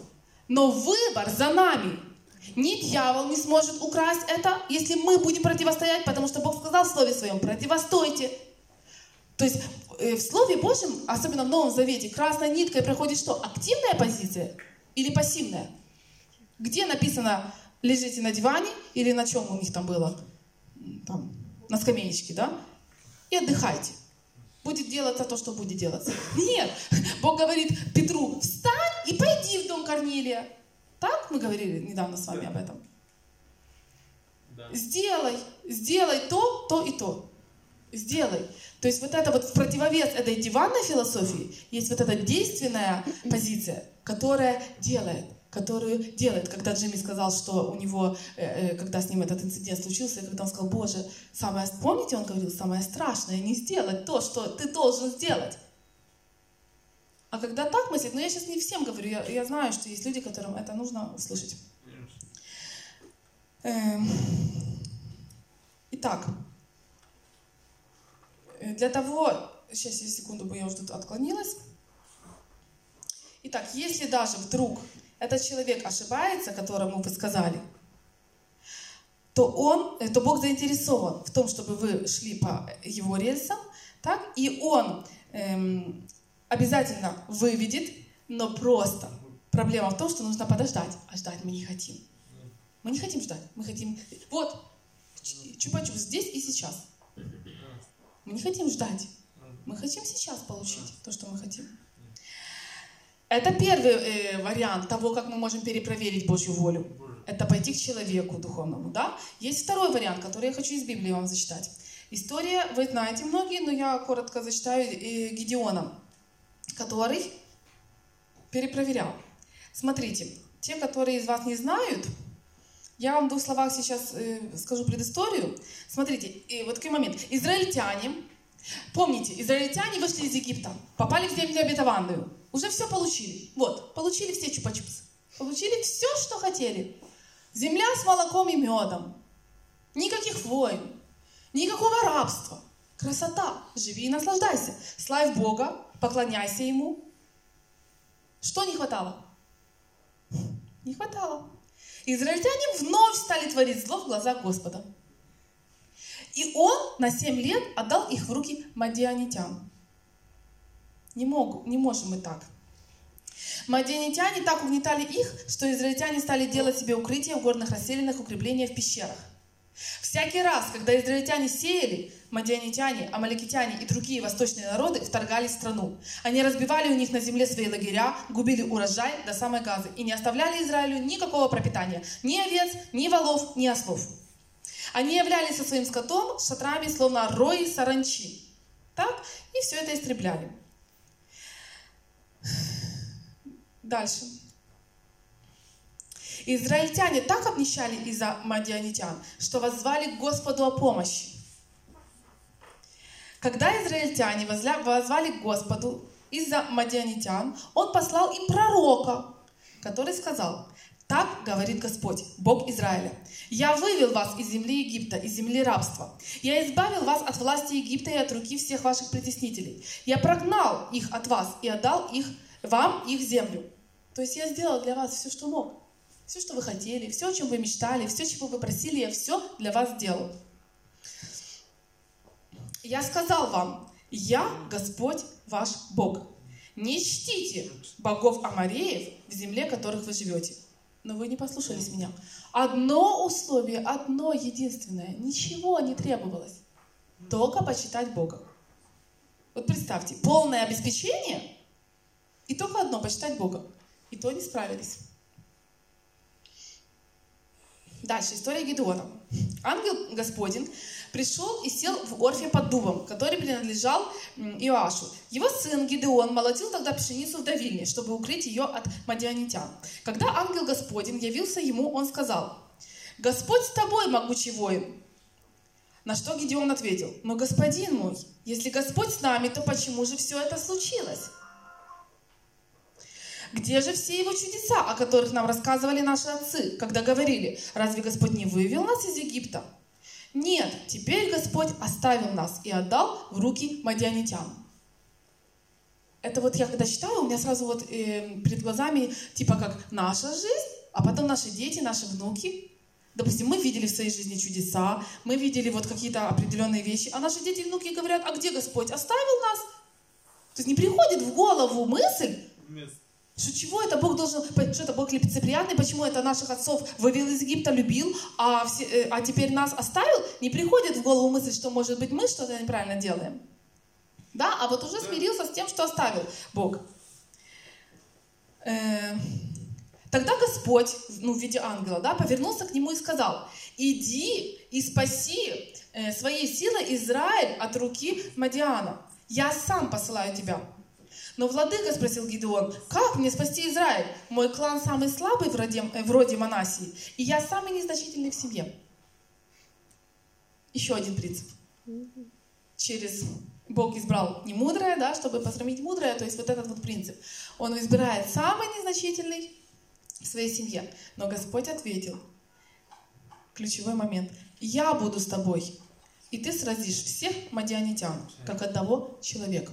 Но выбор за нами. Ни дьявол не сможет украсть это, если мы будем противостоять, потому что Бог сказал в Слове Своем, противостойте. То есть э, в Слове Божьем, особенно в Новом Завете, красной ниткой проходит что? Активная позиция или пассивная? Где написано лежите на диване или на чем у них там было? Там, на скамеечке, да? И отдыхайте. Будет делаться то, что будет делаться. Нет, Бог говорит Петру, встань и пойди в дом Корнилия. Так мы говорили недавно с вами об этом. Да. Сделай, сделай то, то и то. Сделай. То есть вот это вот в противовес этой диванной философии есть вот эта действенная позиция, которая делает которую делает. Когда Джимми сказал, что у него, э, э, когда с ним этот инцидент случился, когда он сказал, Боже, самое, помните, он говорил, самое страшное не сделать то, что ты должен сделать. А когда так мыслить, но ну, я сейчас не всем говорю, я, я знаю, что есть люди, которым это нужно услышать. Эм. Итак, для того, сейчас я секунду, бы я уже тут отклонилась. Итак, если даже вдруг этот человек ошибается, которому вы сказали, то он, э, то Бог заинтересован в том, чтобы вы шли по его рельсам, так, и он эм, обязательно выведет, но просто проблема в том, что нужно подождать, а ждать мы не хотим. Мы не хотим ждать, мы хотим, вот, чупа-чуп здесь и сейчас. Мы не хотим ждать. Мы хотим сейчас получить то, что мы хотим. Это первый э, вариант того, как мы можем перепроверить Божью волю. Это пойти к человеку духовному, да? Есть второй вариант, который я хочу из Библии вам зачитать. История, вы знаете многие, но я коротко зачитаю э, Гедеона, который перепроверял. Смотрите, те, которые из вас не знают, Я вам в двух словах сейчас э, скажу предысторию. Смотрите, и вот такой момент. Израильтяне, помните, израильтяне вышли из Египта, попали в землю обетованную, уже все получили. Вот, получили все чупа-чупсы. Получили все, что хотели. Земля с молоком и медом. Никаких войн, никакого рабства. Красота. Живи и наслаждайся. Славь Бога, поклоняйся Ему. Что не хватало? Не хватало. Израильтяне вновь стали творить зло в глазах Господа. И он на семь лет отдал их в руки мадианитян. Не, могу, не можем мы так. Мадианитяне так угнетали их, что израильтяне стали делать себе укрытия в горных расселенных, укрепления в пещерах. Всякий раз, когда израильтяне сеяли, мадианитяне, амаликитяне и другие восточные народы вторгались в страну. Они разбивали у них на земле свои лагеря, губили урожай до самой Газы и не оставляли Израилю никакого пропитания, ни овец, ни волов, ни ослов. Они являлись со своим скотом шатрами, словно рои саранчи. Так? И все это истребляли. Дальше. Израильтяне так обнищали из-за мадианитян, что воззвали к Господу о помощи. Когда израильтяне воззвали к Господу из-за мадианитян, Он послал им пророка, который сказал, так говорит Господь, Бог Израиля. Я вывел вас из земли Египта, из земли рабства. Я избавил вас от власти Египта и от руки всех ваших притеснителей. Я прогнал их от вас и отдал их, вам их землю. То есть я сделал для вас все, что мог. Все, что вы хотели, все, о чем вы мечтали, все, чего вы просили, я все для вас сделал. Я сказал вам, я Господь ваш Бог. Не чтите богов Амареев в земле, в которых вы живете. Но вы не послушались меня. Одно условие, одно единственное, ничего не требовалось. Только почитать Бога. Вот представьте, полное обеспечение и только одно, почитать Бога. И то не справились. Дальше, история Гедеона. Ангел Господень пришел и сел в Орфе под дубом, который принадлежал Иоашу. Его сын Гедеон молотил тогда пшеницу в давильне, чтобы укрыть ее от мадианитян. Когда ангел Господень явился ему, он сказал, «Господь с тобой, могучий воин!» На что Гедеон ответил, «Но, господин мой, если Господь с нами, то почему же все это случилось?» Где же все его чудеса, о которых нам рассказывали наши отцы, когда говорили, разве Господь не вывел нас из Египта? Нет, теперь Господь оставил нас и отдал в руки мадианитян. Это вот я когда читаю, у меня сразу вот э, перед глазами типа как наша жизнь, а потом наши дети, наши внуки. Допустим, мы видели в своей жизни чудеса, мы видели вот какие-то определенные вещи, а наши дети и внуки говорят, а где Господь? Оставил нас? То есть не приходит в голову мысль, что чего это Бог должен, что это Бог лицеприятный, почему это наших отцов вывел из Египта, любил, а, все, э, а теперь нас оставил? Не приходит в голову мысль, что может быть мы что-то неправильно делаем. Да, а вот уже смирился с тем, что оставил Бог. Э, тогда Господь, ну, в виде ангела, да, повернулся к нему и сказал, иди и спаси э, своей силой Израиль от руки Мадиана. Я сам посылаю тебя. Но владыка спросил Гидеон, как мне спасти Израиль? Мой клан самый слабый вроде, э, вроде Манасии, и я самый незначительный в семье. Еще один принцип. Через Бог избрал не мудрое, да, чтобы посрамить мудрое, то есть вот этот вот принцип. Он избирает самый незначительный в своей семье. Но Господь ответил, ключевой момент, я буду с тобой, и ты сразишь всех мадианитян, как одного человека.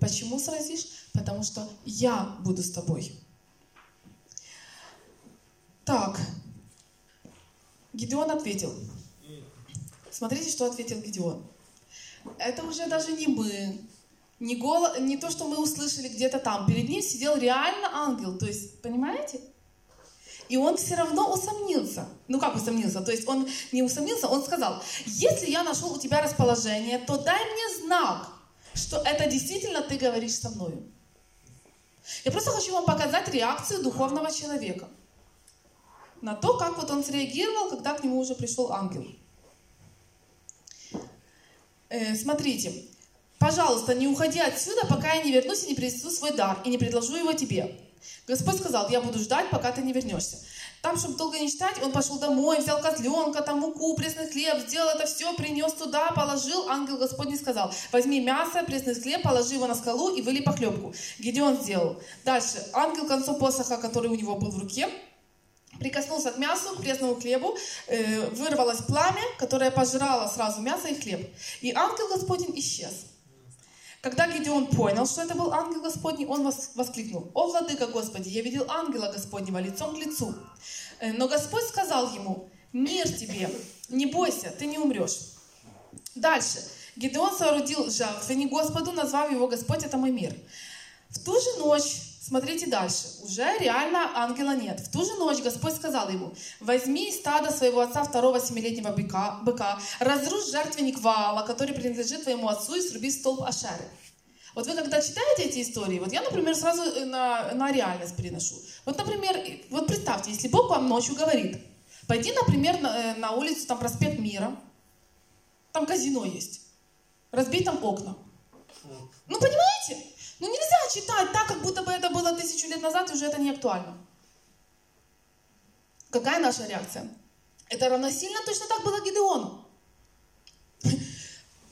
Почему сразишь? Потому что я буду с тобой. Так, Гедеон ответил. Смотрите, что ответил Гедеон. Это уже даже не мы, не, голо, не то, что мы услышали где-то там. Перед ним сидел реально ангел. То есть, понимаете? И он все равно усомнился. Ну как усомнился? То есть он не усомнился, он сказал, если я нашел у тебя расположение, то дай мне знак, что это действительно ты говоришь со мною. Я просто хочу вам показать реакцию духовного человека на то, как вот он среагировал, когда к нему уже пришел ангел. Э, смотрите, пожалуйста, не уходи отсюда, пока я не вернусь и не принесу свой дар, и не предложу его тебе. Господь сказал, я буду ждать, пока ты не вернешься. Там, чтобы долго не читать, он пошел домой, взял козленка, там муку, пресный хлеб, сделал это все, принес туда, положил. Ангел Господний сказал, возьми мясо, пресный хлеб, положи его на скалу и вылей похлебку. Гедеон сделал. Дальше. Ангел концом посоха, который у него был в руке, прикоснулся к мясу, к пресному хлебу, э, вырвалось пламя, которое пожрало сразу мясо и хлеб. И ангел Господень исчез. Когда Гедеон понял, что это был ангел Господний, он воскликнул, «О, Владыка Господи, я видел ангела Господнего лицом к лицу». Э, но Господь сказал ему, «Мир тебе, не бойся, ты не умрешь». Дальше. Гедеон соорудил жертвенник Господу, назвав его Господь, это мой мир. В ту же ночь Смотрите дальше. Уже реально ангела нет. В ту же ночь Господь сказал ему, возьми из стада своего отца второго семилетнего быка, быка, разрушь жертвенник Ваала, который принадлежит твоему отцу, и сруби столб Ашеры. Вот вы когда читаете эти истории, вот я, например, сразу э, на, на реальность переношу. Вот, например, вот представьте, если Бог вам ночью говорит, пойди, например, на, э, на улицу, там проспект Мира, там казино есть, разбей там окна. Ну, понимаете? Ну нельзя читать так, как будто бы это было тысячу лет назад, и уже это не актуально. Какая наша реакция? Это равносильно точно так было Гидеону.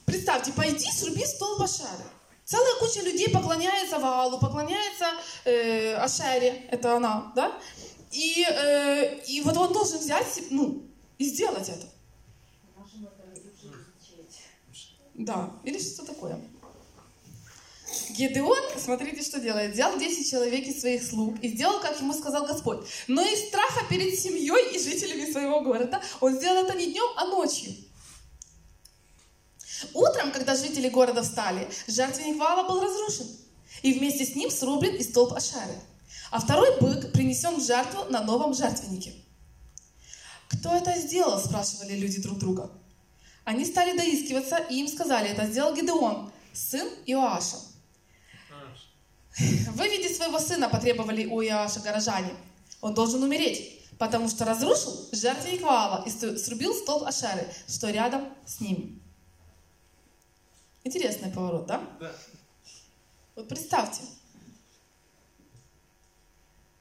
Представьте, пойди сруби стол Башары. Целая куча людей поклоняется Ваалу, поклоняется э, Ашере, это она, да? И, э, и вот он должен взять, ну, и сделать это. Да, или что такое. Гедеон, смотрите, что делает. Взял 10 человек из своих слуг и сделал, как ему сказал Господь. Но из страха перед семьей и жителями своего города он сделал это не днем, а ночью. Утром, когда жители города встали, жертвенник Вала был разрушен. И вместе с ним срублен и столб Ашары. А второй бык принесен в жертву на новом жертвеннике. «Кто это сделал?» – спрашивали люди друг друга. Они стали доискиваться, и им сказали, это сделал Гедеон, сын Иоаша. Выведи своего сына, потребовали у Иоаша горожане. Он должен умереть, потому что разрушил жертвенник Ваала и срубил стол Ашеры, что рядом с ним. Интересный поворот, да? Да. Вот представьте.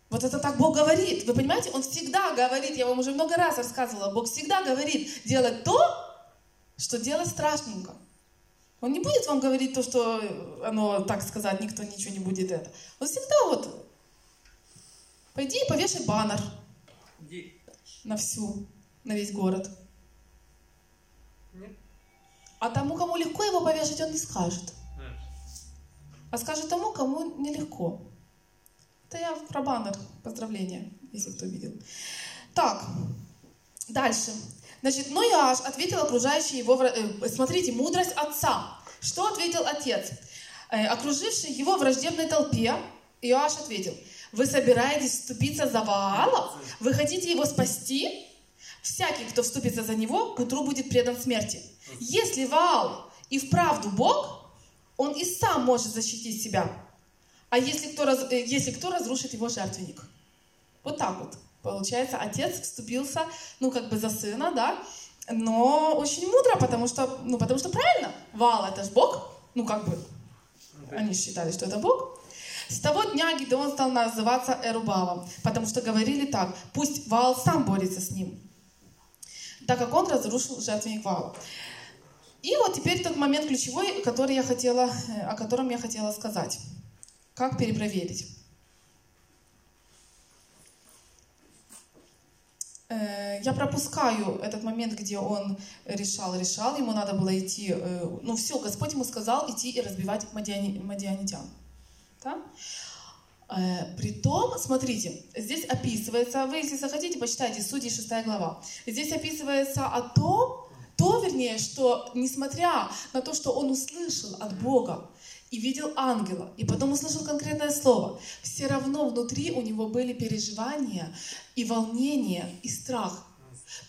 Вот это так Бог говорит. Вы понимаете, Он всегда говорит, я вам уже много раз рассказывала, Бог всегда говорит делать то, что делать страшненько. Он не будет вам говорить то, что оно, так сказать, никто ничего не будет это. Он всегда вот, пойди и повешай баннер на всю, на весь город. А тому, кому легко его повешать, он не скажет. А скажет тому, кому нелегко. Это я про баннер. Поздравления, если кто видел. Так, дальше. Значит, но Иоаш ответил окружающий его, э, смотрите, мудрость отца. Что ответил отец? Э, окруживший его враждебной толпе, Иоаш ответил, вы собираетесь вступиться за Ваала? Вы хотите его спасти? Всякий, кто вступится за него, к утру будет предан смерти. Если Ваал и вправду Бог, он и сам может защитить себя. А если кто, раз, э, если кто разрушит его жертвенник? Вот так вот. Получается, отец вступился, ну, как бы за сына, да, но очень мудро, потому что, ну, потому что правильно, Вал это же Бог, ну, как бы, они считали, что это Бог. С того дня Гидеон стал называться Эрубалом, потому что говорили так, пусть Вал сам борется с ним, так как он разрушил жертвенник Вала. И вот теперь тот момент ключевой, который я хотела, о котором я хотела сказать. Как перепроверить? Я пропускаю этот момент, где он решал, решал, ему надо было идти, э, ну все, Господь ему сказал идти и разбивать мадиани, мадианитян. Да? Э, притом, смотрите, здесь описывается, вы если захотите, почитайте Судьи 6 глава, здесь описывается о том, то, вернее, что несмотря на то, что он услышал от Бога, и видел ангела, и потом услышал конкретное слово, все равно внутри у него были переживания и волнение, и страх.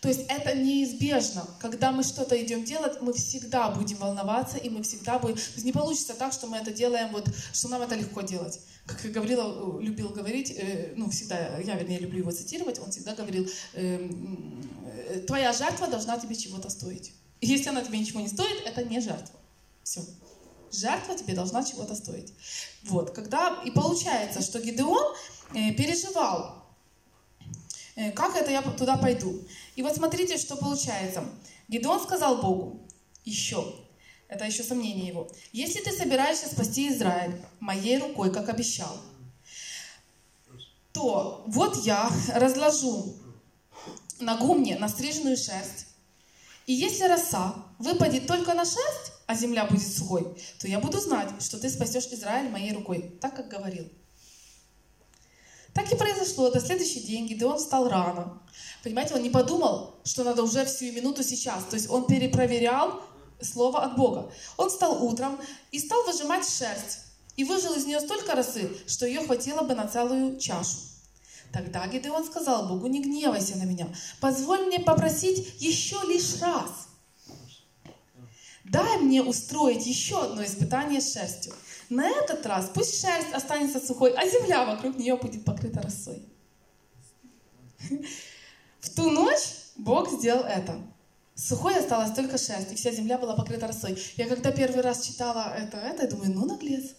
То есть это неизбежно. Когда мы что-то идем делать, мы всегда будем волноваться, и мы всегда будем... То есть не получится так, что мы это делаем, вот, что нам это легко делать. Как говорила, любил говорить, э, ну, всегда, я, вернее, люблю его цитировать, он всегда говорил, э, твоя жертва должна тебе чего-то стоить. Если она тебе ничего не стоит, это не жертва. Все жертва тебе должна чего-то стоить. Вот, когда и получается, что Гидеон э, переживал Э, как это я туда пойду? И вот смотрите, что получается. Гедеон сказал Богу, еще, это еще сомнение его, если ты собираешься спасти Израиль моей рукой, как обещал, то вот я разложу на гумне настриженную шерсть, и если роса выпадет только на шерсть, а земля будет сухой, то я буду знать, что ты спасешь Израиль моей рукой, так как говорил. Так и произошло. До следующий день Гидеон встал рано. Понимаете, он не подумал, что надо уже всю минуту сейчас. То есть он перепроверял слово от Бога. Он встал утром и стал выжимать шерсть. И выжил из нее столько росы, что ее хватило бы на целую чашу. Тогда Гидеон сказал Богу, не гневайся на меня, позволь мне попросить еще лишь раз. Дай мне устроить еще одно испытание шерстью. На этот раз пусть шерсть останется сухой, а земля вокруг нее будет покрыта росой. В ту ночь Бог сделал это. Сухой осталась только шерсть, и вся земля была покрыта росой. Я когда первый раз читала это, это, я думаю, ну наглец.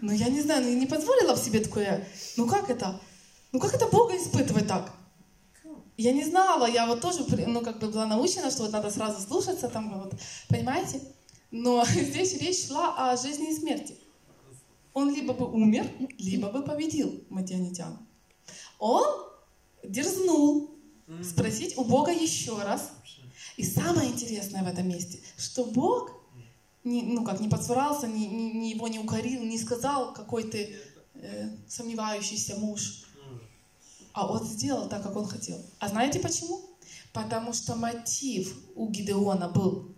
Ну я не знаю, ну не позволила в себе такое. Ну как это? Ну как это Бога испытывать так? Я не знала, я вот тоже, ну как бы была научена, что вот надо сразу слушаться там, вот, понимаете? Но <laughs> здесь речь шла о жизни и смерти он либо бы умер, либо бы победил Мадианитян. Он дерзнул спросить у Бога еще раз. И самое интересное в этом месте, что Бог не, ну как, не подсурался, не, не, его не укорил, не сказал, какой ты э, сомневающийся муж. А он сделал так, как он хотел. А знаете почему? Потому что мотив у Гидеона был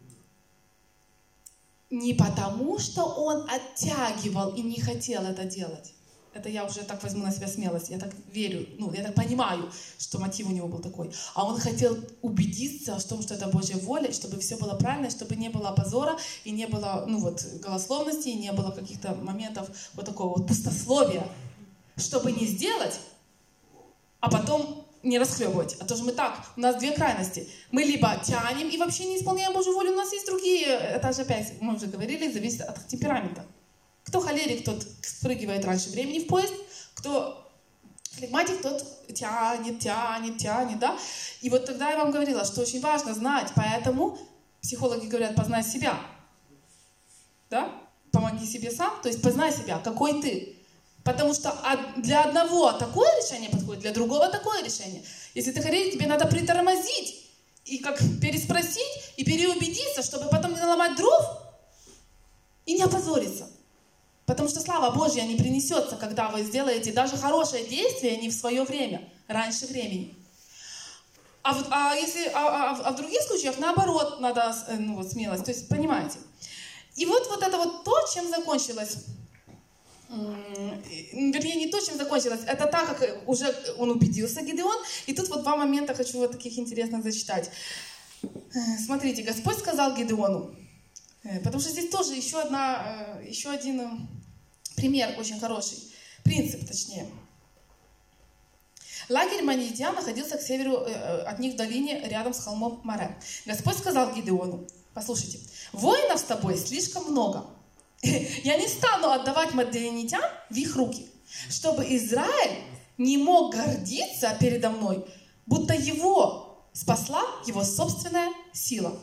не потому, что он оттягивал и не хотел это делать. Это я уже так возьму на себя смелость. Я так верю, ну, я так понимаю, что мотив у него был такой. А он хотел убедиться в том, что это Божья воля, чтобы все было правильно, чтобы не было позора, и не было, ну вот, голословности, и не было каких-то моментов вот такого вот пустословия. Чтобы не сделать, а потом не расхлебывать. А то же мы так, у нас две крайности. Мы либо тянем и вообще не исполняем Божью волю, у нас есть другие, это же опять, мы уже говорили, зависит от темперамента. Кто холерик, тот спрыгивает раньше времени в поезд, кто флегматик, тот тянет, тянет, тянет, да? И вот тогда я вам говорила, что очень важно знать, поэтому психологи говорят, познай себя, да? Помоги себе сам, то есть познай себя, какой ты. Потому что для одного такое решение подходит, для другого такое решение. Если ты холерик, тебе надо притормозить и как переспросить и переубедиться, чтобы потом не наломать дров и не опозориться. Потому что слава Божья не принесется, когда вы сделаете даже хорошее действие не в свое время, раньше времени. А, вот, а, если, а, а, а в других случаях наоборот надо э, ну, вот, смелость. То есть, понимаете. И вот, вот это вот то, чем закончилась вернее, не то, чем закончилось, это так, как уже он убедился, Гидеон. И тут вот два момента хочу вот таких интересных зачитать. Э, смотрите, Господь сказал Гидеону, э, потому что здесь тоже еще, одна, э, еще один пример очень хороший, принцип точнее. Лагерь Манидиан находился к северу от них в долине рядом с холмом Маре. Господь сказал Гидеону, послушайте, воинов с тобой слишком много, <laughs> я не стану отдавать мадианитян в их руки, чтобы Израиль не мог гордиться передо мной, будто его спасла его собственная сила.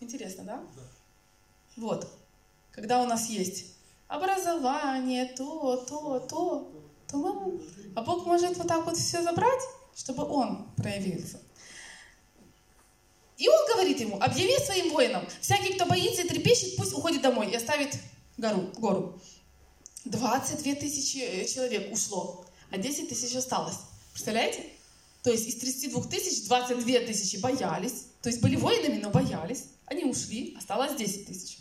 Интересно, да? да? Вот. Когда у нас есть образование, то, то, то, то мы... А Бог может вот так вот все забрать, чтобы Он проявился. И он говорит ему, объяви своим воинам, всякий, кто боится и трепещет, пусть уходит домой и оставит гору. гору. 22 тысячи э, человек ушло, а 10 тысяч осталось. Представляете? То есть из 32 тысяч 22 тысячи боялись, то есть были воинами, но боялись. Они ушли, осталось 10 тысяч.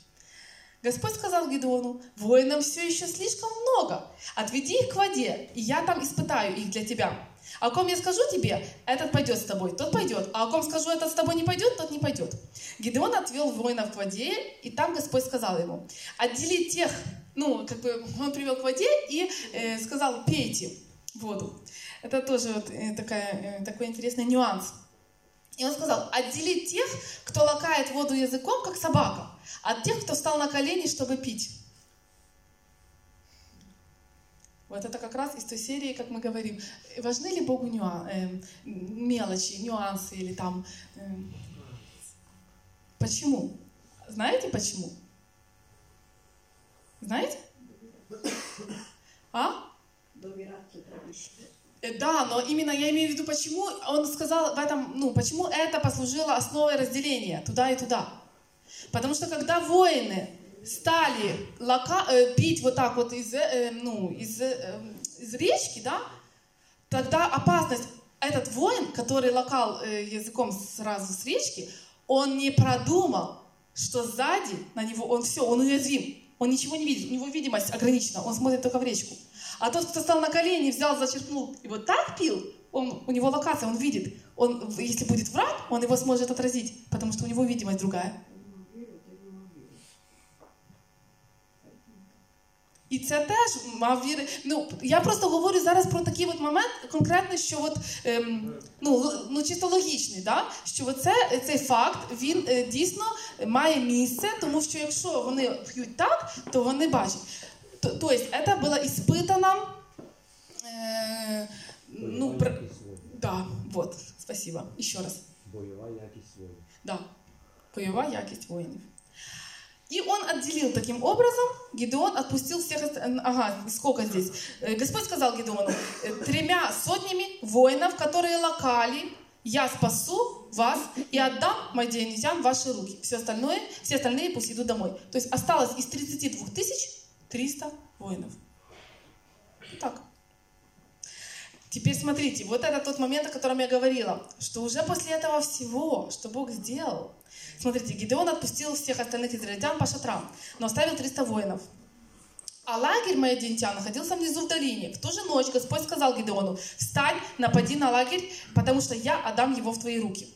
Господь сказал Гедеону, воинам все еще слишком много. Отведи их к воде, и я там испытаю их для тебя. О ком я скажу тебе, этот пойдет с тобой, тот пойдет. А о ком скажу, этот с тобой не пойдет, тот не пойдет. Гидеон отвел воинов к воде, и там Господь сказал ему, отдели тех, ну, как бы он привел к воде и э, сказал, пейте воду. Это тоже вот э, такая, э, такой интересный нюанс. И он сказал, отдели тех, кто лакает воду языком, как собака, от тех, кто встал на колени, чтобы пить. Вот это как раз из той серии, как мы говорим, важны ли Богу нюан, э, мелочи, нюансы или там... Э, почему? Знаете почему? Знаете? А? Э, да, но именно я имею в виду, почему он сказал в этом, ну, почему это послужило основой разделения туда и туда. Потому что когда воины стали лока, э, пить вот так вот из, э, ну, из, э, из речки, да, тогда опасность, этот воин, который локал э, языком сразу с речки, он не продумал, что сзади на него, он все, он уязвим, он ничего не видит, у него видимость ограничена, он смотрит только в речку. А тот, кто стал на колени, взял, зачерпнул и вот так пил, он, у него локация, он видит. Он, если будет враг, он его сможет отразить, потому что у него видимость другая. І це теж мав віри. Ну я просто говорю зараз про такий от момент, конкретно, що от ем, ну ну чисто логічний, да? що це цей факт він е, дійсно має місце, тому що якщо вони п'ють так, то вони бачать. Тобто, це було іспитано. Е, ну, пр... да, вот, спасибо. Еще раз. Бойова якість воїнів. Да, бойова якість воїнів. И он отделил таким образом, Гедеон отпустил всех, ага, сколько здесь? Э, Господь сказал Гедеону, «Э, тремя сотнями воинов, которые локали, я спасу вас и отдам мадианитян в ваши руки. Все остальное, все остальные пусть идут домой. То есть осталось из 32 тысяч 300 воинов. Так. Теперь смотрите, вот это тот момент, о котором я говорила, что уже после этого всего, что Бог сделал, смотрите, Гидеон отпустил всех остальных израильтян по шатрам, но оставил 300 воинов. А лагерь Маядинтян находился внизу в долине. В ту же ночь Господь сказал Гидеону, встань, напади на лагерь, потому что я отдам его в твои руки.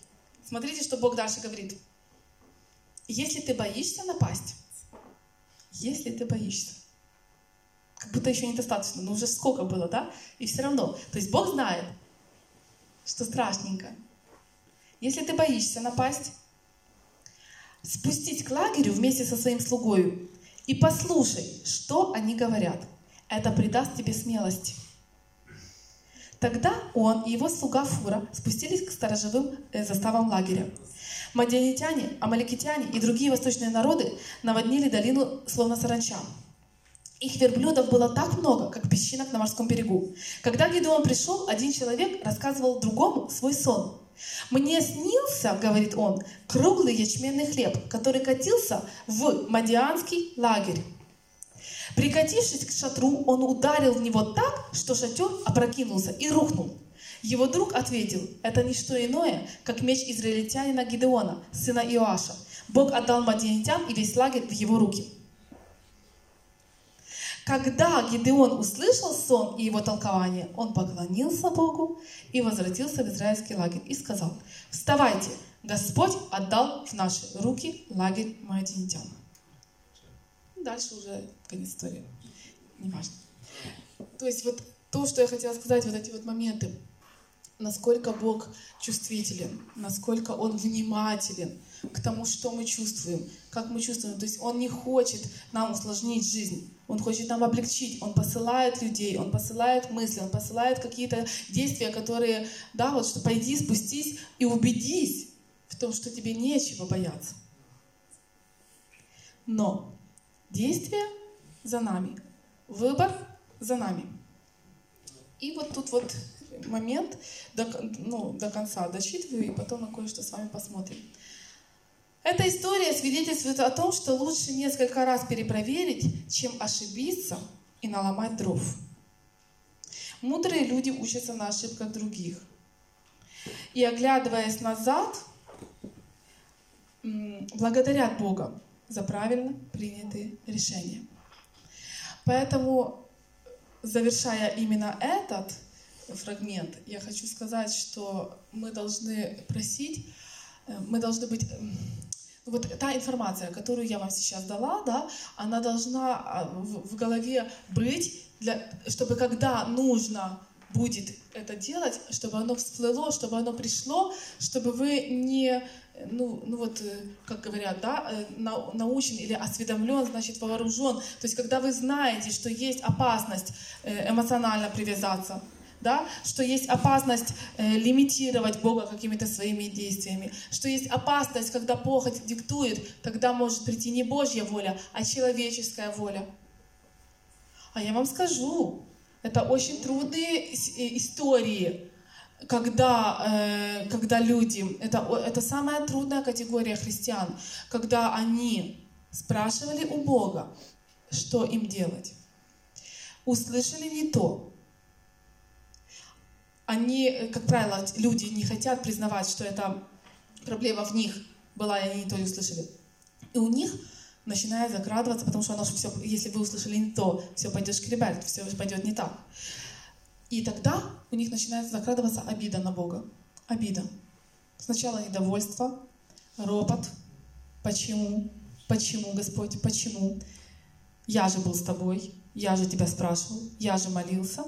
Смотрите, что Бог дальше говорит. Если ты боишься напасть, если ты боишься, как будто еще недостаточно, но уже сколько было, да? И все равно. То есть Бог знает, что страшненько. Если ты боишься напасть, спустить к лагерю вместе со своим слугою и послушай, что они говорят. Это придаст тебе смелости. Тогда он и его слуга Фура спустились к сторожевым э, заставам лагеря. Мадианитяне, амаликитяне и другие восточные народы наводнили долину словно саранча. Их верблюдов было так много, как песчинок на морском берегу. Когда Гедеон пришел, один человек рассказывал другому свой сон. «Мне снился, — говорит он, — круглый ячменный хлеб, который катился в Мадианский лагерь. Прикатившись к шатру, он ударил в него так, что шатер опрокинулся и рухнул. Его друг ответил, это не что иное, как меч израильтянина Гидеона, сына Иоаша. Бог отдал мадианитян и весь лагерь в его руки. Когда Гидеон услышал сон и его толкование, он поклонился Богу и возвратился в израильский лагерь и сказал, «Вставайте, Господь отдал в наши руки лагерь Маадинитян». Дальше уже конец истории. Неважно. То есть вот то, что я хотела сказать, вот эти вот моменты, насколько Бог чувствителен, насколько Он внимателен к тому, что мы чувствуем, как мы чувствуем. То есть Он не хочет нам усложнить жизнь. Он хочет нам облегчить, Он посылает людей, Он посылает мысли, Он посылает какие-то действия, которые, да, вот что пойди, спустись и убедись в том, что тебе нечего бояться. Но действие за нами, выбор за нами. И вот тут вот момент до, ну, до конца дочитываю, и потом на кое-что с вами посмотрим. Эта история свидетельствует о том, что лучше несколько раз перепроверить, чем ошибиться и наломать дров. Мудрые люди учатся на ошибках других. И оглядываясь назад, благодарят Бога за правильно принятые решения. Поэтому, завершая именно этот фрагмент, я хочу сказать, что мы должны просить, э, мы должны быть вот та информация, которую я вам сейчас дала, да, она должна а, в, в голове быть, для, чтобы когда нужно будет это делать, чтобы оно всплыло, чтобы оно пришло, чтобы вы не, ну, ну вот, э, как говорят, да, э, научен или осведомлен, значит вооружен. То есть, когда вы знаете, что есть опасность э, эмоционально привязаться, да, что есть опасность э, лимитировать Бога какими-то своими действиями, что есть опасность, когда похоть диктует, тогда может прийти не Божья воля, а человеческая воля. А я вам скажу, это очень трудные э, истории, когда, э, когда люди, это, это самая трудная категория христиан, когда они спрашивали у Бога, что им делать. Услышали не то. Они, э, как правило, люди не хотят признавать, что это проблема в них была, и они не то и услышали. И у них начинает закрадываться, потому что оно же все, если вы услышали не то, все пойдет шкребать, все пойдет не так. И тогда у них начинает закрадываться обида на Бога. Обида. Сначала недовольство, ропот. Почему? Почему, Господь? Почему? Я же был с тобой, я же тебя спрашивал, я же молился.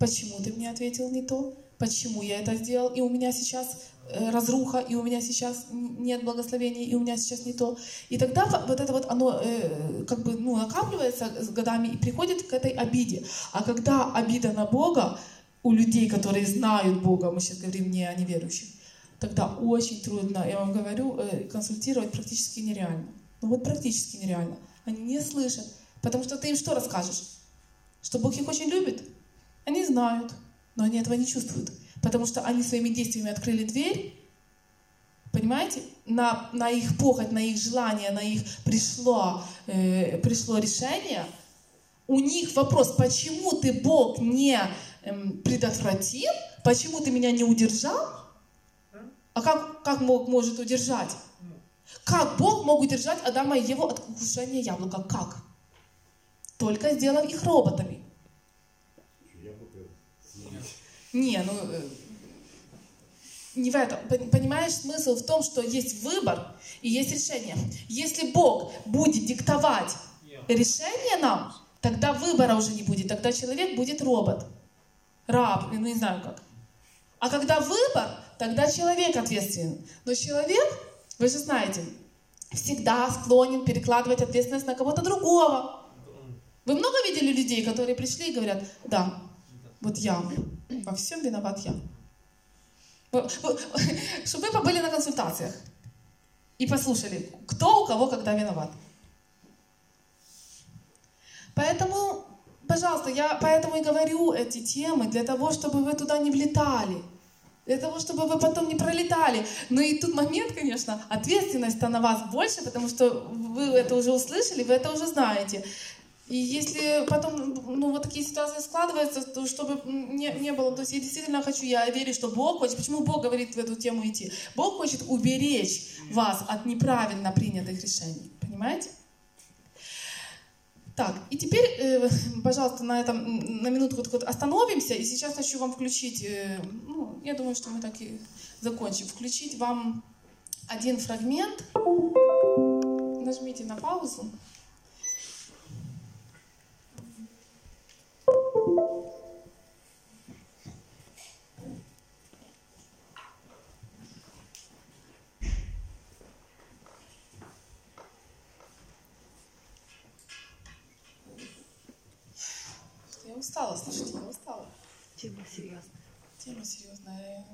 Почему ты мне ответил не то? Почему я это сделал? И у меня сейчас Э, разруха, и у меня сейчас нет благословения, и у меня сейчас не то. И тогда вот это вот оно э, как бы ну, накапливается с годами и приходит к этой обиде. А когда обида на Бога у людей, которые знают Бога, мы сейчас говорим не о неверующих, тогда очень трудно, я вам говорю, э, консультировать практически нереально. Ну вот практически нереально. Они не слышат. Потому что ты им что расскажешь? Что Бог их очень любит? Они знают, но они этого не чувствуют потому что они своими действиями открыли дверь, понимаете, на, на их похоть, на их желание, на их пришло, э, пришло решение, у них вопрос, почему ты, Бог, не э, предотвратил, почему ты меня не удержал, а как, как Бог может удержать? Как Бог мог удержать Адама и Еву от вкушения яблока? Как? Только сделав их роботами. Не, ну э, не в этом. Понимаешь, смысл в том, что есть выбор и есть решение. Если Бог будет диктовать решение нам, тогда выбора уже не будет. Тогда человек будет робот, раб, ну не знаю как. А когда выбор, тогда человек ответственен. Но человек, вы же знаете, всегда склонен перекладывать ответственность на кого-то другого. Вы много видели людей, которые пришли и говорят, да, вот я, во всем виноват я. <laughs> Чтобы вы побыли на консультациях и послушали, кто у кого когда виноват. Поэтому, пожалуйста, я поэтому и говорю эти темы, для того, чтобы вы туда не влетали. Для того, чтобы вы потом не пролетали. Но и тут момент, конечно, ответственность-то на вас больше, потому что вы это уже услышали, вы это уже знаете. И если потом, ну, вот такие ситуации складываются, то чтобы не, не было, то есть я действительно хочу, я верю, что Бог хочет, почему Бог говорит в эту тему идти? Бог хочет уберечь вас от неправильно принятых решений, понимаете? Так, и теперь, э, пожалуйста, на этом, на минутку вот остановимся, и сейчас хочу вам включить, э, ну, я думаю, что мы так и закончим, включить вам один фрагмент, нажмите на паузу. Устала, слушайте, я устала. Тема серьезная. Тема серьезная.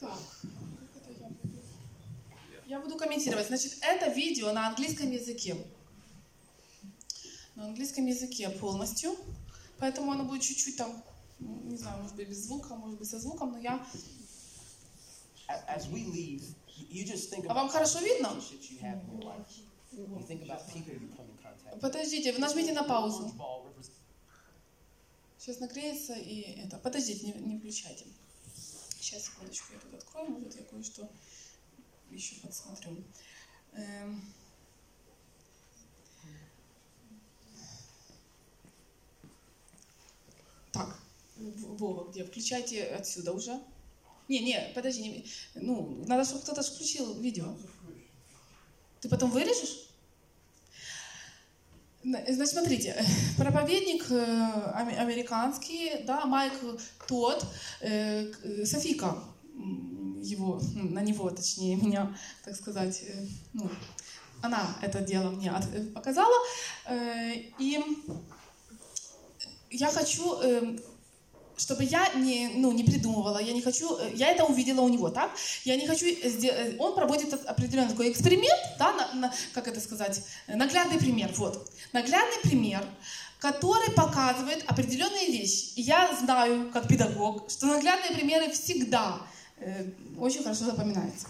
Так, я буду комментировать. Значит, это видео на английском языке на английском языке полностью, поэтому оно будет чуть-чуть там, не знаю, может быть без звука, может быть со звуком, но я... Leave, а вам хорошо видно? Подождите, вы нажмите на паузу. Сейчас нагреется и это. Подождите, не, не включайте. Сейчас, секундочку, я тут открою, может я кое-что еще подсмотрю. Эм... Так, Вова, где? Включайте отсюда уже. Не, не, подожди, не, ну, надо, чтобы кто-то включил видео. Ты потом вырежешь? Значит, смотрите, проповедник э, американский, да, Майк тот, э, Софика, его, на него, точнее, <laughs> меня, так сказать, э, ну, она это дело мне показала, и я хочу чтобы я не, ну, не придумывала, я не хочу, э, я это увидела у него, так? Я не хочу, э, он проводит определенный такой эксперимент, да, на, на, как это сказать, наглядный пример, вот. Наглядный пример, который показывает определенные вещи. И я знаю, как педагог, что наглядные примеры всегда э, очень хорошо запоминаются.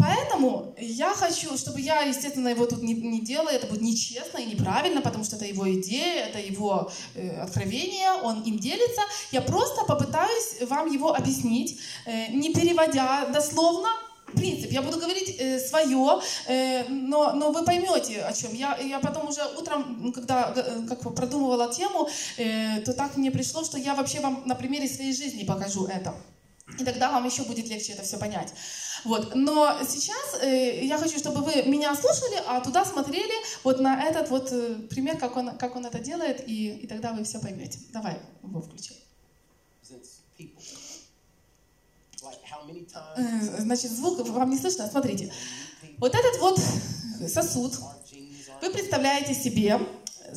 Поэтому я хочу, чтобы я, естественно, его тут не, не делала, это будет нечестно и неправильно, потому что это его идея, это его э, откровение, он им делится. Я просто попытаюсь вам его объяснить, э, не переводя дословно, принцип. Я буду говорить э, свое, э, но, но вы поймете, о чем. Я, я потом уже утром, когда э, как продумывала тему, э, то так мне пришло, что я вообще вам на примере своей жизни покажу это. И тогда вам еще будет легче это все понять. Вот. Но сейчас э, я хочу, чтобы вы меня слушали, а туда смотрели вот на этот вот э, пример, как он, как он это делает, и, и тогда вы все поймете. Давай его включим. Э, значит, звук вам не слышно? Смотрите. Вот этот вот сосуд, вы представляете себе,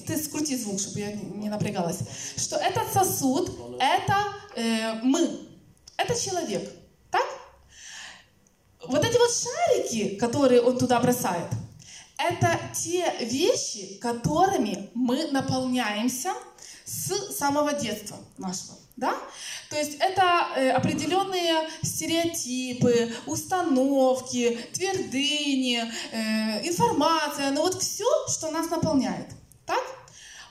ты скрути звук, чтобы я не напрягалась, что этот сосуд — это э, мы, это человек. Вот эти вот шарики, которые он туда бросает, это те вещи, которыми мы наполняемся с самого детства нашего. Да? То есть это э, определенные стереотипы, установки, твердыни, э, информация, ну вот все, что нас наполняет. Так?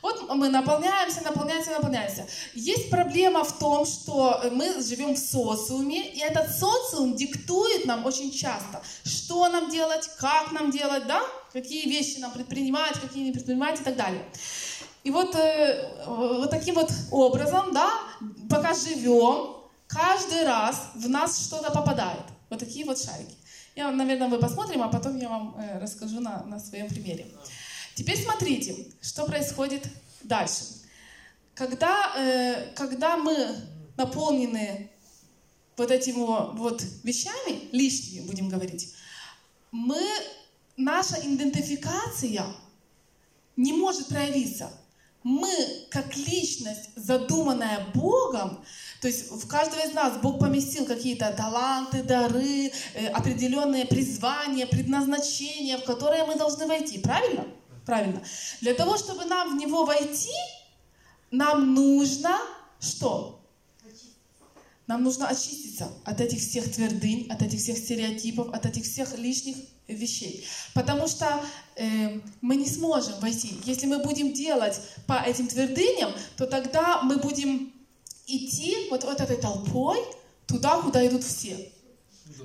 Вот мы наполняемся, наполняемся, наполняемся. Есть проблема в том, что мы живем в социуме, и этот социум диктует нам очень часто, что нам делать, как нам делать, да? какие вещи нам предпринимать, какие не предпринимать и так далее. И вот, э, вот таким вот образом, да, пока живем, каждый раз в нас что-то попадает. Вот такие вот шарики. Я, наверное, мы посмотрим, а потом я вам э, расскажу на, на своем примере. Теперь смотрите, что происходит дальше. Когда, э, когда мы наполнены вот этими вот вещами, лишними, будем говорить, мы, наша идентификация не может проявиться. Мы, как личность, задуманная Богом, то есть в каждого из нас Бог поместил какие-то таланты, дары, э, определенные призвания, предназначения, в которые мы должны войти. Правильно? Правильно. Для того, чтобы нам в него войти, нам нужно что? Нам нужно очиститься от этих всех твердынь, от этих всех стереотипов, от этих всех лишних вещей. Потому что э, мы не сможем войти. Если мы будем делать по этим твердыням, то тогда мы будем идти вот, вот этой толпой туда, куда идут все.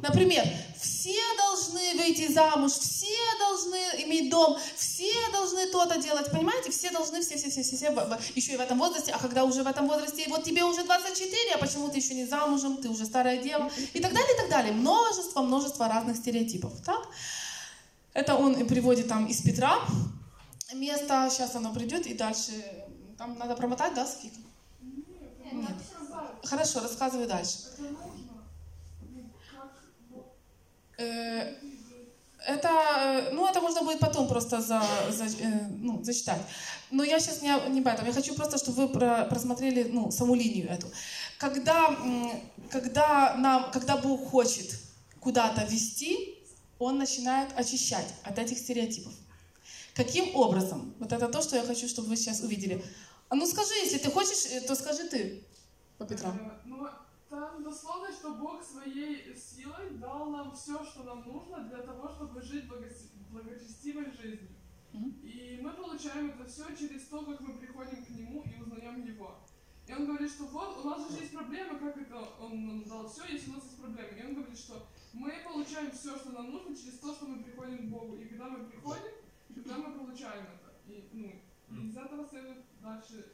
Например, все должны выйти замуж, все должны иметь дом, все должны то-то делать, понимаете? Все должны, все, все, все, все, все, еще и в этом возрасте, а когда уже в этом возрасте, вот тебе уже 24, а почему ты еще не замужем, ты уже старая дева, и так далее, и так далее. Множество, множество разных стереотипов, так? Это он приводит там из Петра место, сейчас оно придет, и дальше, там надо промотать, да, Софика? Нет. Хорошо, рассказывай дальше. Э, это, э, ну, это можно будет потом просто за, за, э, ну, зачитать. Но я сейчас не, не об этом. Я хочу просто, чтобы вы про, просмотрели ну, саму линию эту. Когда, когда, нам, когда Бог хочет куда-то вести, Он начинает очищать от этих стереотипов. Каким образом? Вот это то, что я хочу, чтобы вы сейчас увидели. А ну скажи, если ты хочешь, то скажи ты, по Петрам. Ну, там дословно, что Бог своей силой дал нам все, что нам нужно для того, чтобы жить благочестивой жизнью. И мы получаем это все через то, как мы приходим к Нему и узнаем Его. И он говорит, что вот, у нас же есть проблема, как это он нам дал все, если у нас есть проблемы. И он говорит, что мы получаем все, что нам нужно, через то, что мы приходим к Богу. И когда мы приходим, тогда мы получаем это. И, ну, из этого следует дальше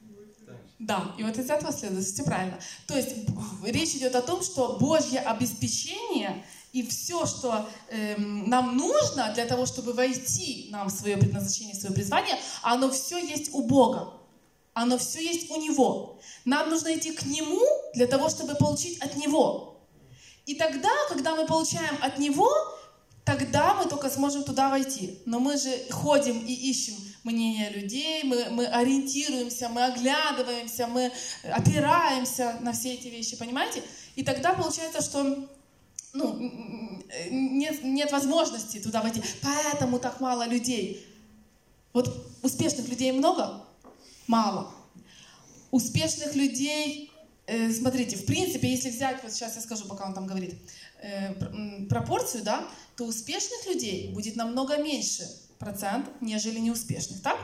Да, и вот из этого следует, все правильно. То есть <laughs> речь идет о том, что Божье обеспечение И все, что эм, нам нужно для того, чтобы войти нам в свое предназначение, в свое призвание, оно все есть у Бога. Оно все есть у Него. Нам нужно идти к Нему для того, чтобы получить от Него. И тогда, когда мы получаем от Него, тогда мы только сможем туда войти. Но мы же ходим и ищем мнение людей, мы, мы ориентируемся, мы оглядываемся, мы опираемся на все эти вещи, понимаете? И тогда получается, что ну, нет, нет возможности туда войти. Поэтому так мало людей. Вот успешных людей много? Мало. Успешных людей, э, смотрите, в принципе, если взять, вот сейчас я скажу, пока он там говорит, э, пропорцию, да, то успешных людей будет намного меньше процент, нежели неуспешных, так?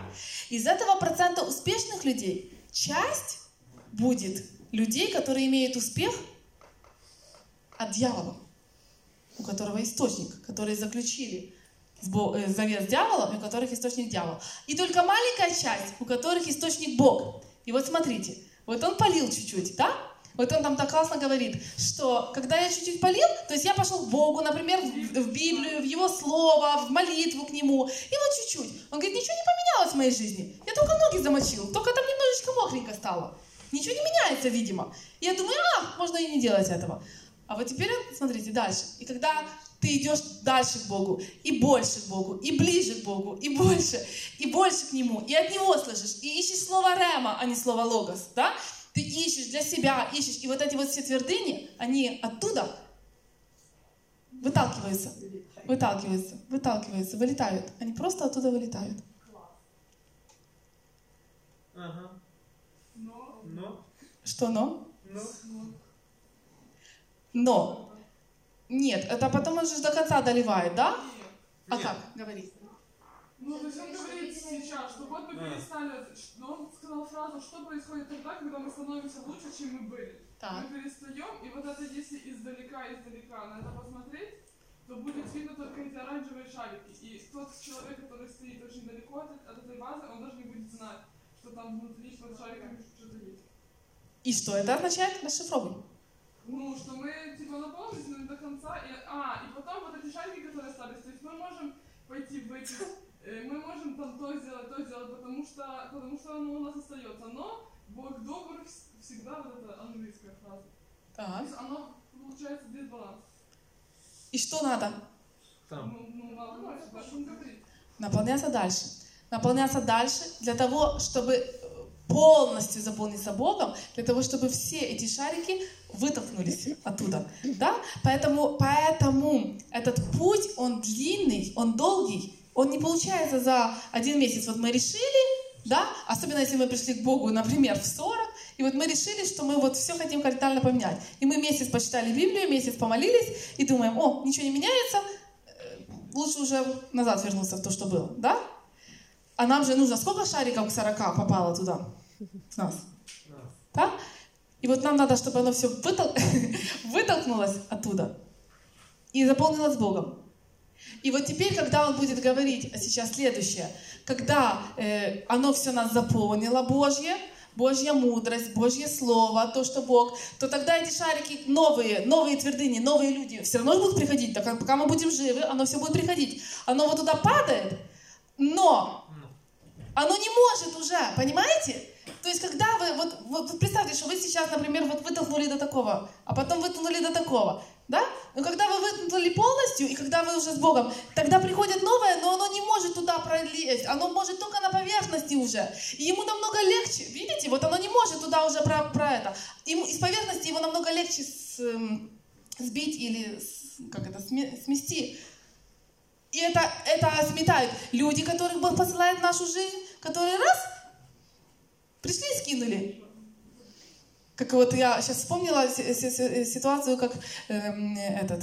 Из этого процента успешных людей часть будет людей, которые имеют успех от дьявола, у которого источник, которые заключили э, завет с дьяволом, у которых источник дьявол. И только маленькая часть, у которых источник Бог. И вот смотрите, вот он полил чуть-чуть, да? Вот он там так классно говорит, что когда я чуть-чуть полил, то есть я пошел к Богу, например, в, Библию, в Его Слово, в молитву к Нему, и вот чуть-чуть. Он говорит, ничего не поменялось в моей жизни. Я только ноги замочил, только там немножечко мокренько стало. Ничего не меняется, видимо. Я думаю, а, можно и не делать этого. А вот теперь, смотрите, дальше. И когда ты идешь дальше к Богу, и больше к Богу, и ближе к Богу, и больше, и больше к Нему, и от Него слышишь, и ищешь слово Рема, а не слово Логос, да? Ты ищешь для себя, ищешь. И вот эти вот все твердыни, они оттуда выталкиваются, выталкиваются, выталкиваются, вылетают. Они просто оттуда вылетают. Ага. Но. Но. Что но? Но. Но. Нет, это потом он же до конца доливает, да? Нет. А как? Говори. Ну, то есть он говорит сейчас, что вот мы перестали, но он сказал фразу, что происходит тогда, когда мы становимся лучше, чем мы были. Так. Мы перестаем, и вот это если издалека, издалека на это посмотреть, то будет видно только эти оранжевые шарики. И тот человек, который стоит очень далеко от, от этой базы, он даже не будет знать, что там внутри под шариками что-то есть. И что это означает? Расшифровывай. Ну, что мы типа наполнились, но не до конца. И, а, и потом вот эти шарики, которые остались, то есть мы можем пойти в эти мы можем там то сделать, то сделать, потому что, потому что оно у нас остается. Но Бог добр всегда, вот эта английская фраза. Так. То есть оно, получается, дисбаланс. И что надо? Там. Ну, ну надо дальше, дальше говорит. Наполняться дальше. Наполняться дальше для того, чтобы полностью заполниться Богом, для того, чтобы все эти шарики вытолкнулись оттуда. Да? Поэтому, поэтому этот путь, он длинный, он долгий, он не получается за один месяц. Вот мы решили, да, особенно если мы пришли к Богу, например, в 40, и вот мы решили, что мы вот все хотим кардинально поменять. И мы месяц почитали Библию, месяц помолились, и думаем, о, ничего не меняется, э, лучше уже назад вернуться в то, что было, да? А нам же нужно сколько шариков к 40 попало туда, нас? Да? И вот нам надо, чтобы оно все вытол... <laughs> вытолкнулось оттуда и заполнилось Богом. И вот теперь, когда он будет говорить сейчас следующее, когда э, оно все нас заполнило, Божье, Божья мудрость, Божье Слово, то, что Бог, то тогда эти шарики новые, новые твердыни, новые люди все равно будут приходить. Так, пока мы будем живы, оно все будет приходить. Оно вот туда падает, но оно не может уже, понимаете? То есть, когда вы, вот, вот представьте, что вы сейчас, например, вот вытолкнули до такого, а потом вытолкнули до такого, да? Но когда вы вытолкнули полностью, и когда вы уже с Богом, тогда приходит новое, но оно не может туда пролезть, оно может только на поверхности уже. И ему намного легче, видите, вот оно не может туда уже про, про это. Ему, из поверхности его намного легче с, эм, сбить или с, как это, смести. И это, это сметают люди, которых Бог посылает в нашу жизнь, которые раз Пришли и скинули. Как вот я сейчас вспомнила ситуацию, как э, этот,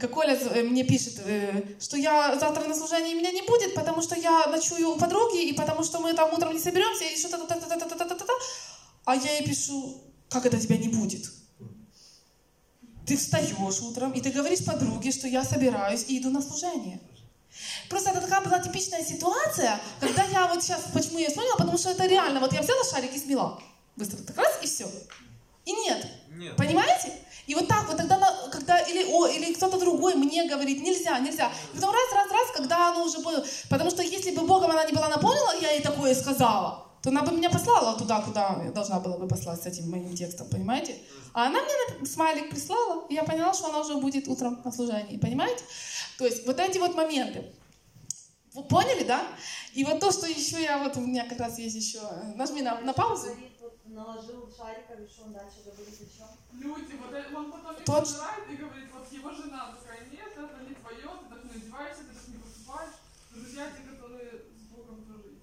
как Оля э, мне пишет, э, что я завтра на служении меня не будет, потому что я ночую у подруги, и потому что мы там утром не соберемся, и что-то... А я ей пишу, как это тебя не будет? Ты встаешь утром, и ты говоришь подруге, что я собираюсь и иду на служение. Просто это такая была типичная ситуация, когда я вот сейчас, почему я вспомнила, потому что это реально, вот я взяла шарик и смела. Быстро так раз и все. И нет. Нет. Понимаете? И вот так вот тогда, когда или, о, или кто-то другой мне говорит, нельзя, нельзя. И потом раз, раз, раз, когда оно уже было. Потому что если бы Богом она не была наполнена, я ей такое сказала, то она бы меня послала туда, куда я должна была бы послать с этим моим текстом, понимаете? А она мне смайлик прислала, и я поняла, что она уже будет утром на служении, понимаете? То есть вот эти вот моменты. Вы поняли, да? И вот то, что еще я, вот у меня как раз есть еще, нажми на, на паузу. Наложил шарик, а решил дальше говорить о чем? Люди, вот это- он потом их собирает и говорит, вот его жена такая, нет, это не твое, ты так не одеваешься, ты так не поступаешь. Друзья, те, которые с Богом тоже.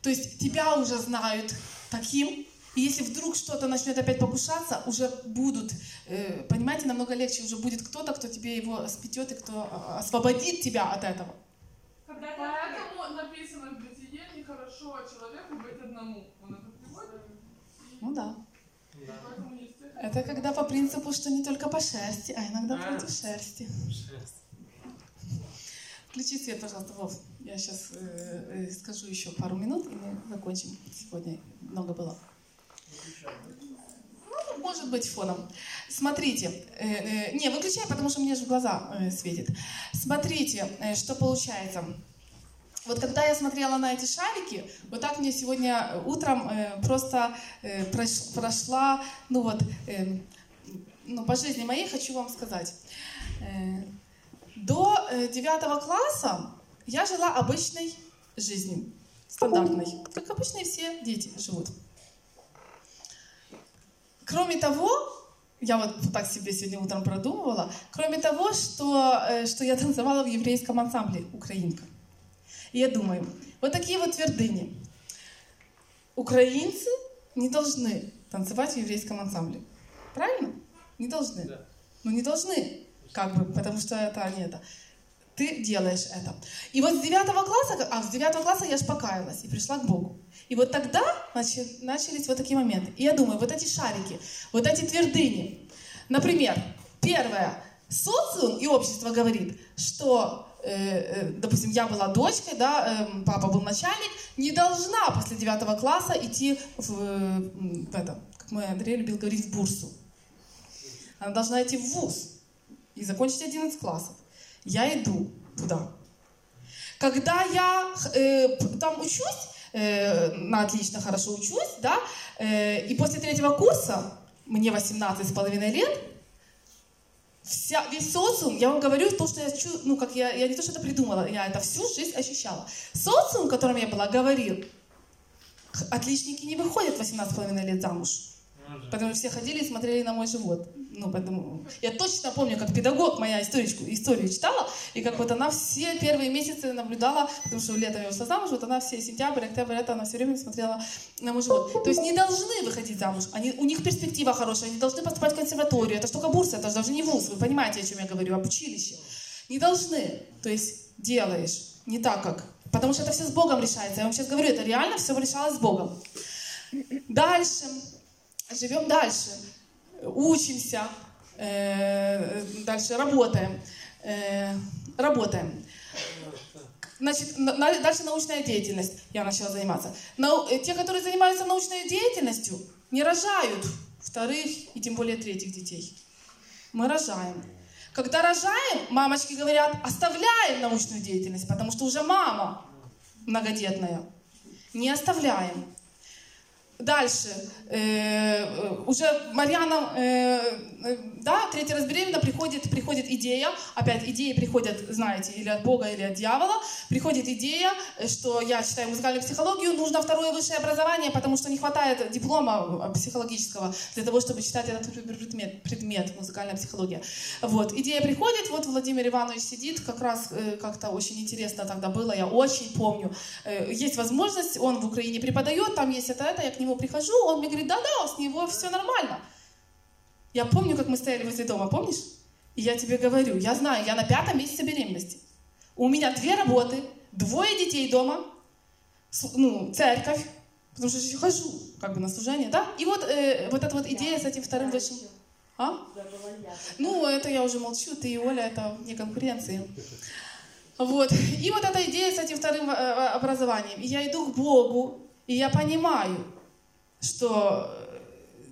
То есть тебя уже знают таким, и если вдруг что-то начнет опять покушаться, уже будут, э, понимаете, намного легче, уже будет кто-то, кто тебе его спетет и кто э, освободит тебя от этого. Когда Поэтому написано в Бытие, нехорошо человеку быть одному. Он это. Ну да. Да. Это когда по принципу, что не только по шерсти, а иногда А. против шерсти. Шесть. Включи свет, пожалуйста, Вов. Я сейчас скажу еще пару минут, и мы закончим. Сегодня много было. Ну, может быть, фоном. Смотрите, э, э, не, выключай, потому что мне же в глаза э, светит. Смотрите, э, что получается. Вот когда я смотрела на эти шарики, вот так мне сегодня утром э, просто э, прош- прошла, ну вот, э, ну, по жизни моей хочу вам сказать. Э, до э, девятого класса я жила обычной жизнью, стандартной, как обычные все дети живут. Кроме того, я вот так себе сегодня утром продумывала, кроме того, что, э, что я танцевала в еврейском ансамбле «Украинка». Я думаю, вот такие вот твердыни. Украинцы не должны танцевать в еврейском ансамбле. Правильно? Не должны. Да. Ну не должны, как бы, потому что это не это. Ты делаешь это. И вот с девятого класса, а с девятого класса я ж покаялась и пришла к Богу. И вот тогда начались вот такие моменты. И я думаю, вот эти шарики, вот эти твердыни. Например, первое. Социум и общество говорит, что, допустим, я была дочкой, да, эм, папа был начальник, не должна после девятого класса идти в, э, в это, как мой Андрей любил говорить, в бурсу. Она должна идти в ВУЗ и закончить 11 классов. Я иду туда. Когда я э, там учусь, э, на отлично, хорошо учусь, да, э, и после третьего курса, мне 18 с половиной лет, вся, весь социум, я вам говорю то, что я чу, ну, как я, я не то, что это придумала, я это всю жизнь ощущала. Социум, в котором я была, говорил, «Х- отличники не выходят в 18 с половиной лет замуж. Потому что все ходили и смотрели на мой живот. Ну, поэтому... Я точно помню, как педагог моя историчку, историю читала, и как вот она все первые месяцы наблюдала, потому что летом я ушла замуж, вот она все сентябрь, октябрь, это она все время смотрела на мой живот. То есть не должны выходить замуж, они, у них перспектива хорошая, они должны поступать в консерваторию, это же только бурса, это же даже не вуз, вы понимаете, о чем я говорю, об училище. Не должны, то есть делаешь не так, как... Потому что это все с Богом решается. Я вам сейчас говорю, это реально все решалось с Богом. Дальше живем дальше, учимся, э, дальше работаем, э, работаем. Значит, на- дальше научная деятельность. Я начала заниматься. Нау- э, те, которые занимаются научной деятельностью, не рожают вторых и тем более третьих детей. Мы рожаем. Когда рожаем, мамочки говорят, оставляем научную деятельность, потому что уже мама многодетная. Не оставляем. Дальше. Э, э, уже Марьяна, э, да, третий раз беременна, приходит, приходит идея, опять идеи приходят, знаете, или от Бога, или от дьявола, приходит идея, э, что я читаю музыкальную психологию, нужно второе высшее образование, потому что не хватает диплома э, психологического для того, чтобы читать этот предмет, предмет музыкальная психология. Вот, идея приходит, вот Владимир Иванович сидит, как раз э, как-то очень интересно тогда было, я очень помню. Э, есть возможность, он в Украине преподает, там есть это, это, я к нему прихожу, он мне говорит, да-да, с него все нормально. Я помню, как мы стояли возле дома, помнишь? И я тебе говорю, я знаю, я на пятом месяце беременности. У меня две работы, двое детей дома, ну, церковь, потому что я хожу, как бы на служение, да? И вот, э, вот эта вот идея с этим вторым высшим... А? Я. Ну, это я уже молчу, ты и Оля, это не конкуренции. Вот. И вот эта идея с этим вторым э, образованием. И я иду к Богу, и я понимаю, что, э,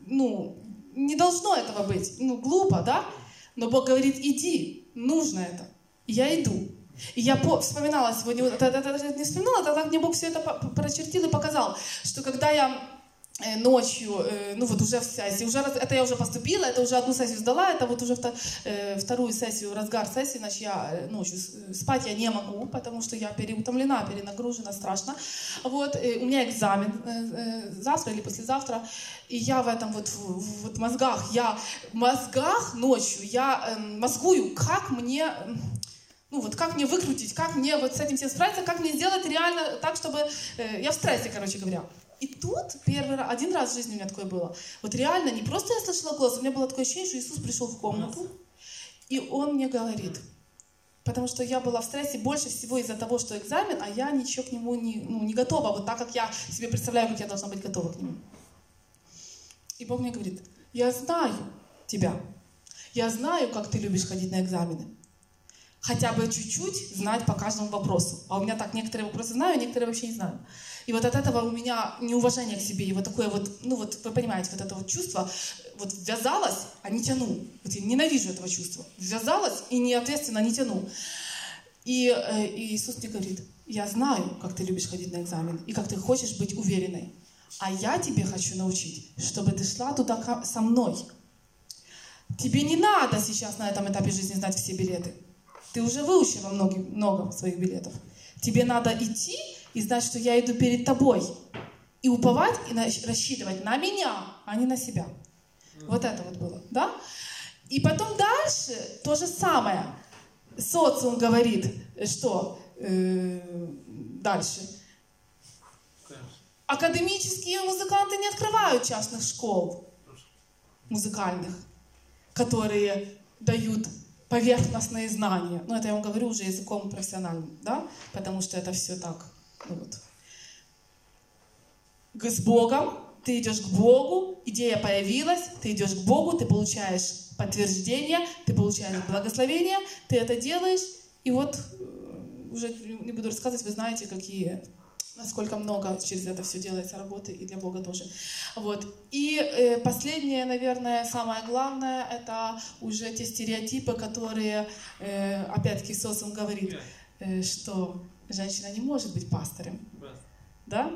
ну, не должно этого быть. Ну, глупо, да? Но Бог говорит, иди, нужно это. Я иду. И я по, вспоминала сегодня, не вспоминала, тогда мне Бог все это прочертил и показал, что когда я ночью, э, ну вот уже в сессии, уже, это я уже поступила, это уже одну сессию сдала, это вот уже э, вторую сессию, разгар сессии, значит, я ночью спать я не могу, потому что я переутомлена, перенагружена, страшно. Вот, у меня экзамен завтра или послезавтра, и я в этом вот, вот мозгах, я в мозгах ночью, я эм, мозгую, как мне ну вот как мне выкрутить, как мне вот с этим всем справиться, как мне сделать реально так, чтобы... Э, я в стрессе, короче говоря. И тут первый раз, один раз в жизни у меня такое было. Вот реально, не просто я слышала голос, у меня было такое ощущение, что Иисус пришел в комнату, и Он мне говорит, потому что я была в стрессе больше всего из-за того, что экзамен, а я ничего к нему не, ну, не готова, вот так, как я себе представляю, как я должна быть готова к нему. И Бог мне говорит, я знаю тебя, я знаю, как ты любишь ходить на экзамены. Хотя бы чуть-чуть знать по каждому вопросу. А у меня так, некоторые вопросы знаю, а некоторые вообще не знаю. И вот от этого у меня неуважение к себе, и вот такое вот, ну вот вы понимаете, вот это вот чувство, вот ввязалась, а не тяну. Вот я ненавижу этого чувства. Ввязалась и неответственно не тяну. И, э, и Иисус мне говорит, я знаю, как ты любишь ходить на экзамен, и как ты хочешь быть уверенной. А я тебе хочу научить, чтобы ты шла туда со мной. Тебе не надо сейчас на этом этапе жизни знать все билеты. Ты уже выучила много, много своих билетов. Тебе надо идти и знать, что я иду перед тобой. И уповать, и рассчитывать на меня, а не на себя. Вот это вот было, да? И потом дальше то же самое. Социум говорит, что э, дальше. Академические музыканты не открывают частных школ музыкальных, которые дают поверхностные знания. Ну, это я вам говорю уже языком профессиональным, да? Потому что это все так вот. С Богом, ты идешь к Богу, идея появилась, ты идешь к Богу, ты получаешь подтверждение, ты получаешь благословение, ты это делаешь, и вот э, уже не буду рассказывать, вы знаете, какие насколько много через это все делается работы и для Бога тоже. Вот. И э, последнее, наверное, самое главное, это уже те стереотипы, которые, э, опять-таки, социум говорит, э, что женщина не может быть пастором, да?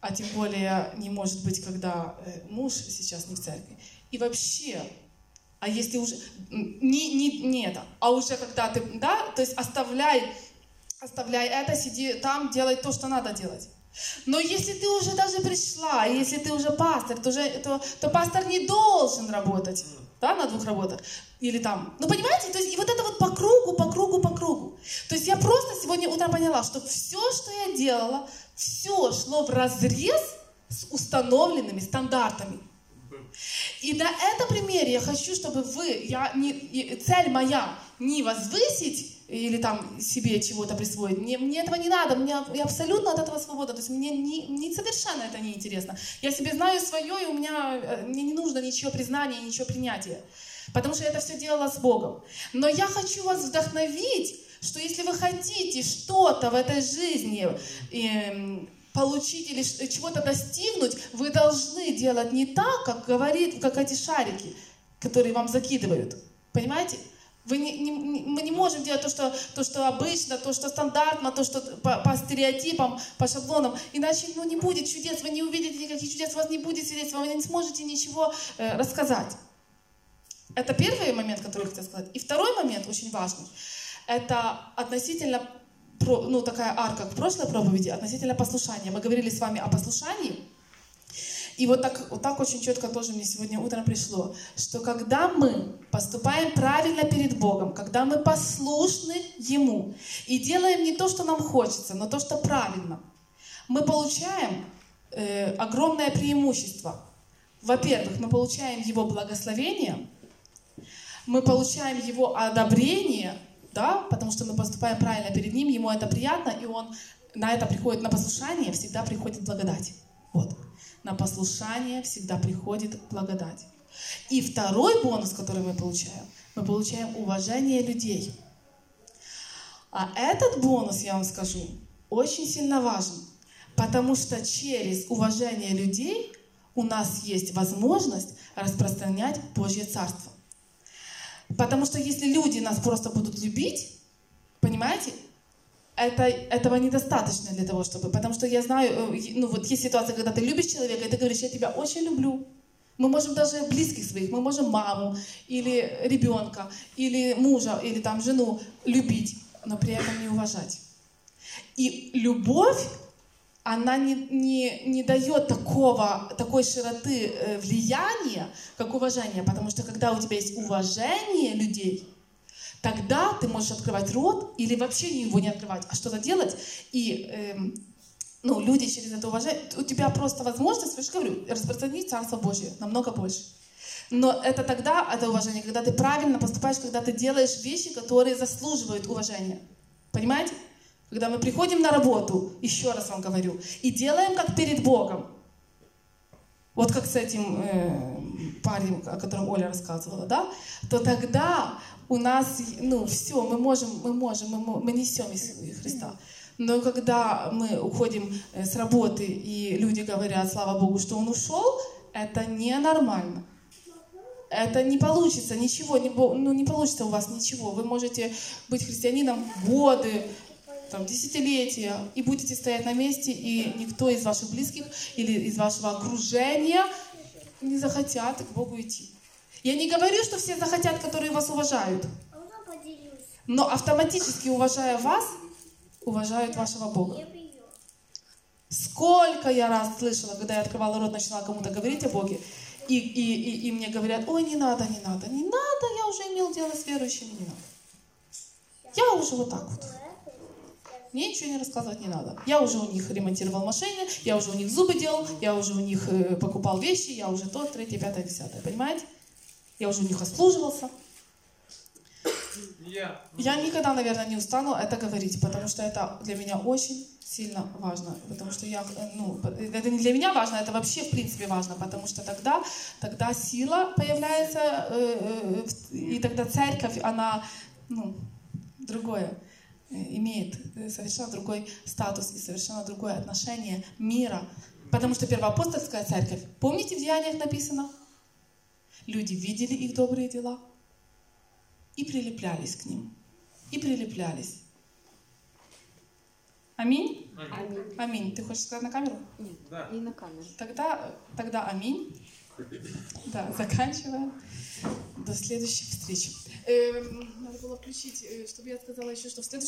А тем более не может быть, когда э, муж сейчас не в церкви. И вообще, а если уже не, не, не это, а уже когда ты, да, то есть оставляй, оставляй это, сиди там, делай то, что надо делать. Но если ты уже даже пришла, если ты уже пастор, то, уже, то, то пастор не должен работать да, на двух работах, или там, ну понимаете, то есть и вот это вот по кругу, по кругу, по кругу. То есть я просто сегодня утром поняла, что все, что я делала, все шло в разрез с установленными стандартами. И на этом примере я хочу, чтобы вы, я не, цель моя не возвысить или там себе чего-то присвоить. Мне, мне этого не надо, мне, я абсолютно от этого свобода. То есть мне не, не совершенно это не интересно. Я себе знаю свое, и у меня, э, мне не нужно ничего признания, ничего принятия. Потому что я это все делала с Богом. Но я хочу вас вдохновить, что если вы хотите что-то в этой жизни э, получить или чего-то достигнуть, вы должны делать не так, как говорит, как эти шарики, которые вам закидывают. Понимаете? Вы не, не, мы не можем делать то что, то, что обычно, то, что стандартно, то, что по, по стереотипам, по шаблонам. Иначе ну, не будет чудес, вы не увидите никаких чудес, у вас не будет свидетельства, вы не сможете ничего э, рассказать. Это первый момент, который я хотела сказать. И второй момент, очень важный, это относительно, ну, такая арка к прошлой проповеди, относительно послушания. Мы говорили с вами о послушании, и вот так, вот так очень четко тоже мне сегодня утром пришло, что когда мы поступаем правильно перед Богом, когда мы послушны Ему и делаем не то, что нам хочется, но то, что правильно, мы получаем э, огромное преимущество. Во-первых, мы получаем Его благословение, мы получаем Его одобрение, да, потому что мы поступаем правильно перед Ним, Ему это приятно, и Он на это приходит, на послушание всегда приходит благодать. Вот на послушание всегда приходит благодать. И второй бонус, который мы получаем, мы получаем уважение людей. А этот бонус, я вам скажу, очень сильно важен, потому что через уважение людей у нас есть возможность распространять Божье Царство. Потому что если люди нас просто будут любить, понимаете, это, этого недостаточно для того, чтобы... Потому что я знаю, э, ну вот есть ситуация, когда ты любишь человека, и ты говоришь, я тебя очень люблю. Мы можем даже близких своих, мы можем маму, или ребенка, или мужа, или там жену любить, но при этом не уважать. И любовь, она не, не, не дает такого, такой широты э, влияния, как уважение. Потому что когда у тебя есть уважение людей, тогда ты можешь открывать рот или вообще его не открывать, а что-то делать. И эм, ну, люди через это уважают. У тебя просто возможность, я же говорю, распространить Царство Божье намного больше. Но это тогда, это уважение, когда ты правильно поступаешь, когда ты делаешь вещи, которые заслуживают уважения. Понимаете? Когда мы приходим на работу, еще раз вам говорю, и делаем как перед Богом. Вот как с этим э, парнем, о котором Оля рассказывала, да? То тогда у нас, ну, все, мы можем, мы можем, мы, мы несем Иисуса Христа. Но когда мы уходим э, с работы, и люди говорят, слава Богу, что он ушел, это ненормально. Это не получится, ничего, не, ну, не получится у вас ничего. Вы можете быть христианином годы, там, десятилетия, и будете стоять на месте, и никто из ваших близких или из вашего окружения не захотят к Богу идти. Я не говорю, что все захотят, которые вас уважают. Но автоматически уважая вас, уважают вашего Бога. Сколько я раз слышала, когда я открывала рот, начинала кому-то говорить о Боге, и, и, и, и мне говорят, ой, не надо, не надо, не надо, я уже имел дело с верующими, не надо. Я уже вот так вот. Мне ничего не рассказывать не надо. Я уже у них ремонтировал машины, я уже у них зубы делал, я уже у них э, покупал вещи, я уже то, третье, пятое, десятое, понимаете? Я уже у них обслуживался. Я никогда, наверное, не устану это говорить, потому что это для меня очень сильно важно, потому что я, ну, это не для меня важно, это вообще в принципе важно, потому что тогда, тогда сила появляется, э, э, и тогда церковь, она, ну, другое э, имеет совершенно другой статус и совершенно другое отношение мира, потому что первоапостольская церковь, помните в Деяниях написано? Люди видели их добрые дела и прилеплялись к ним, и прилеплялись. Аминь? Аминь. Аминь. Ты хочешь сказать на камеру? Нет, Да. и на камеру. Тогда, тогда аминь. Да, заканчиваем. До следующих встреч. Эм, надо было включить, э, чтобы я сказала еще, что в следующий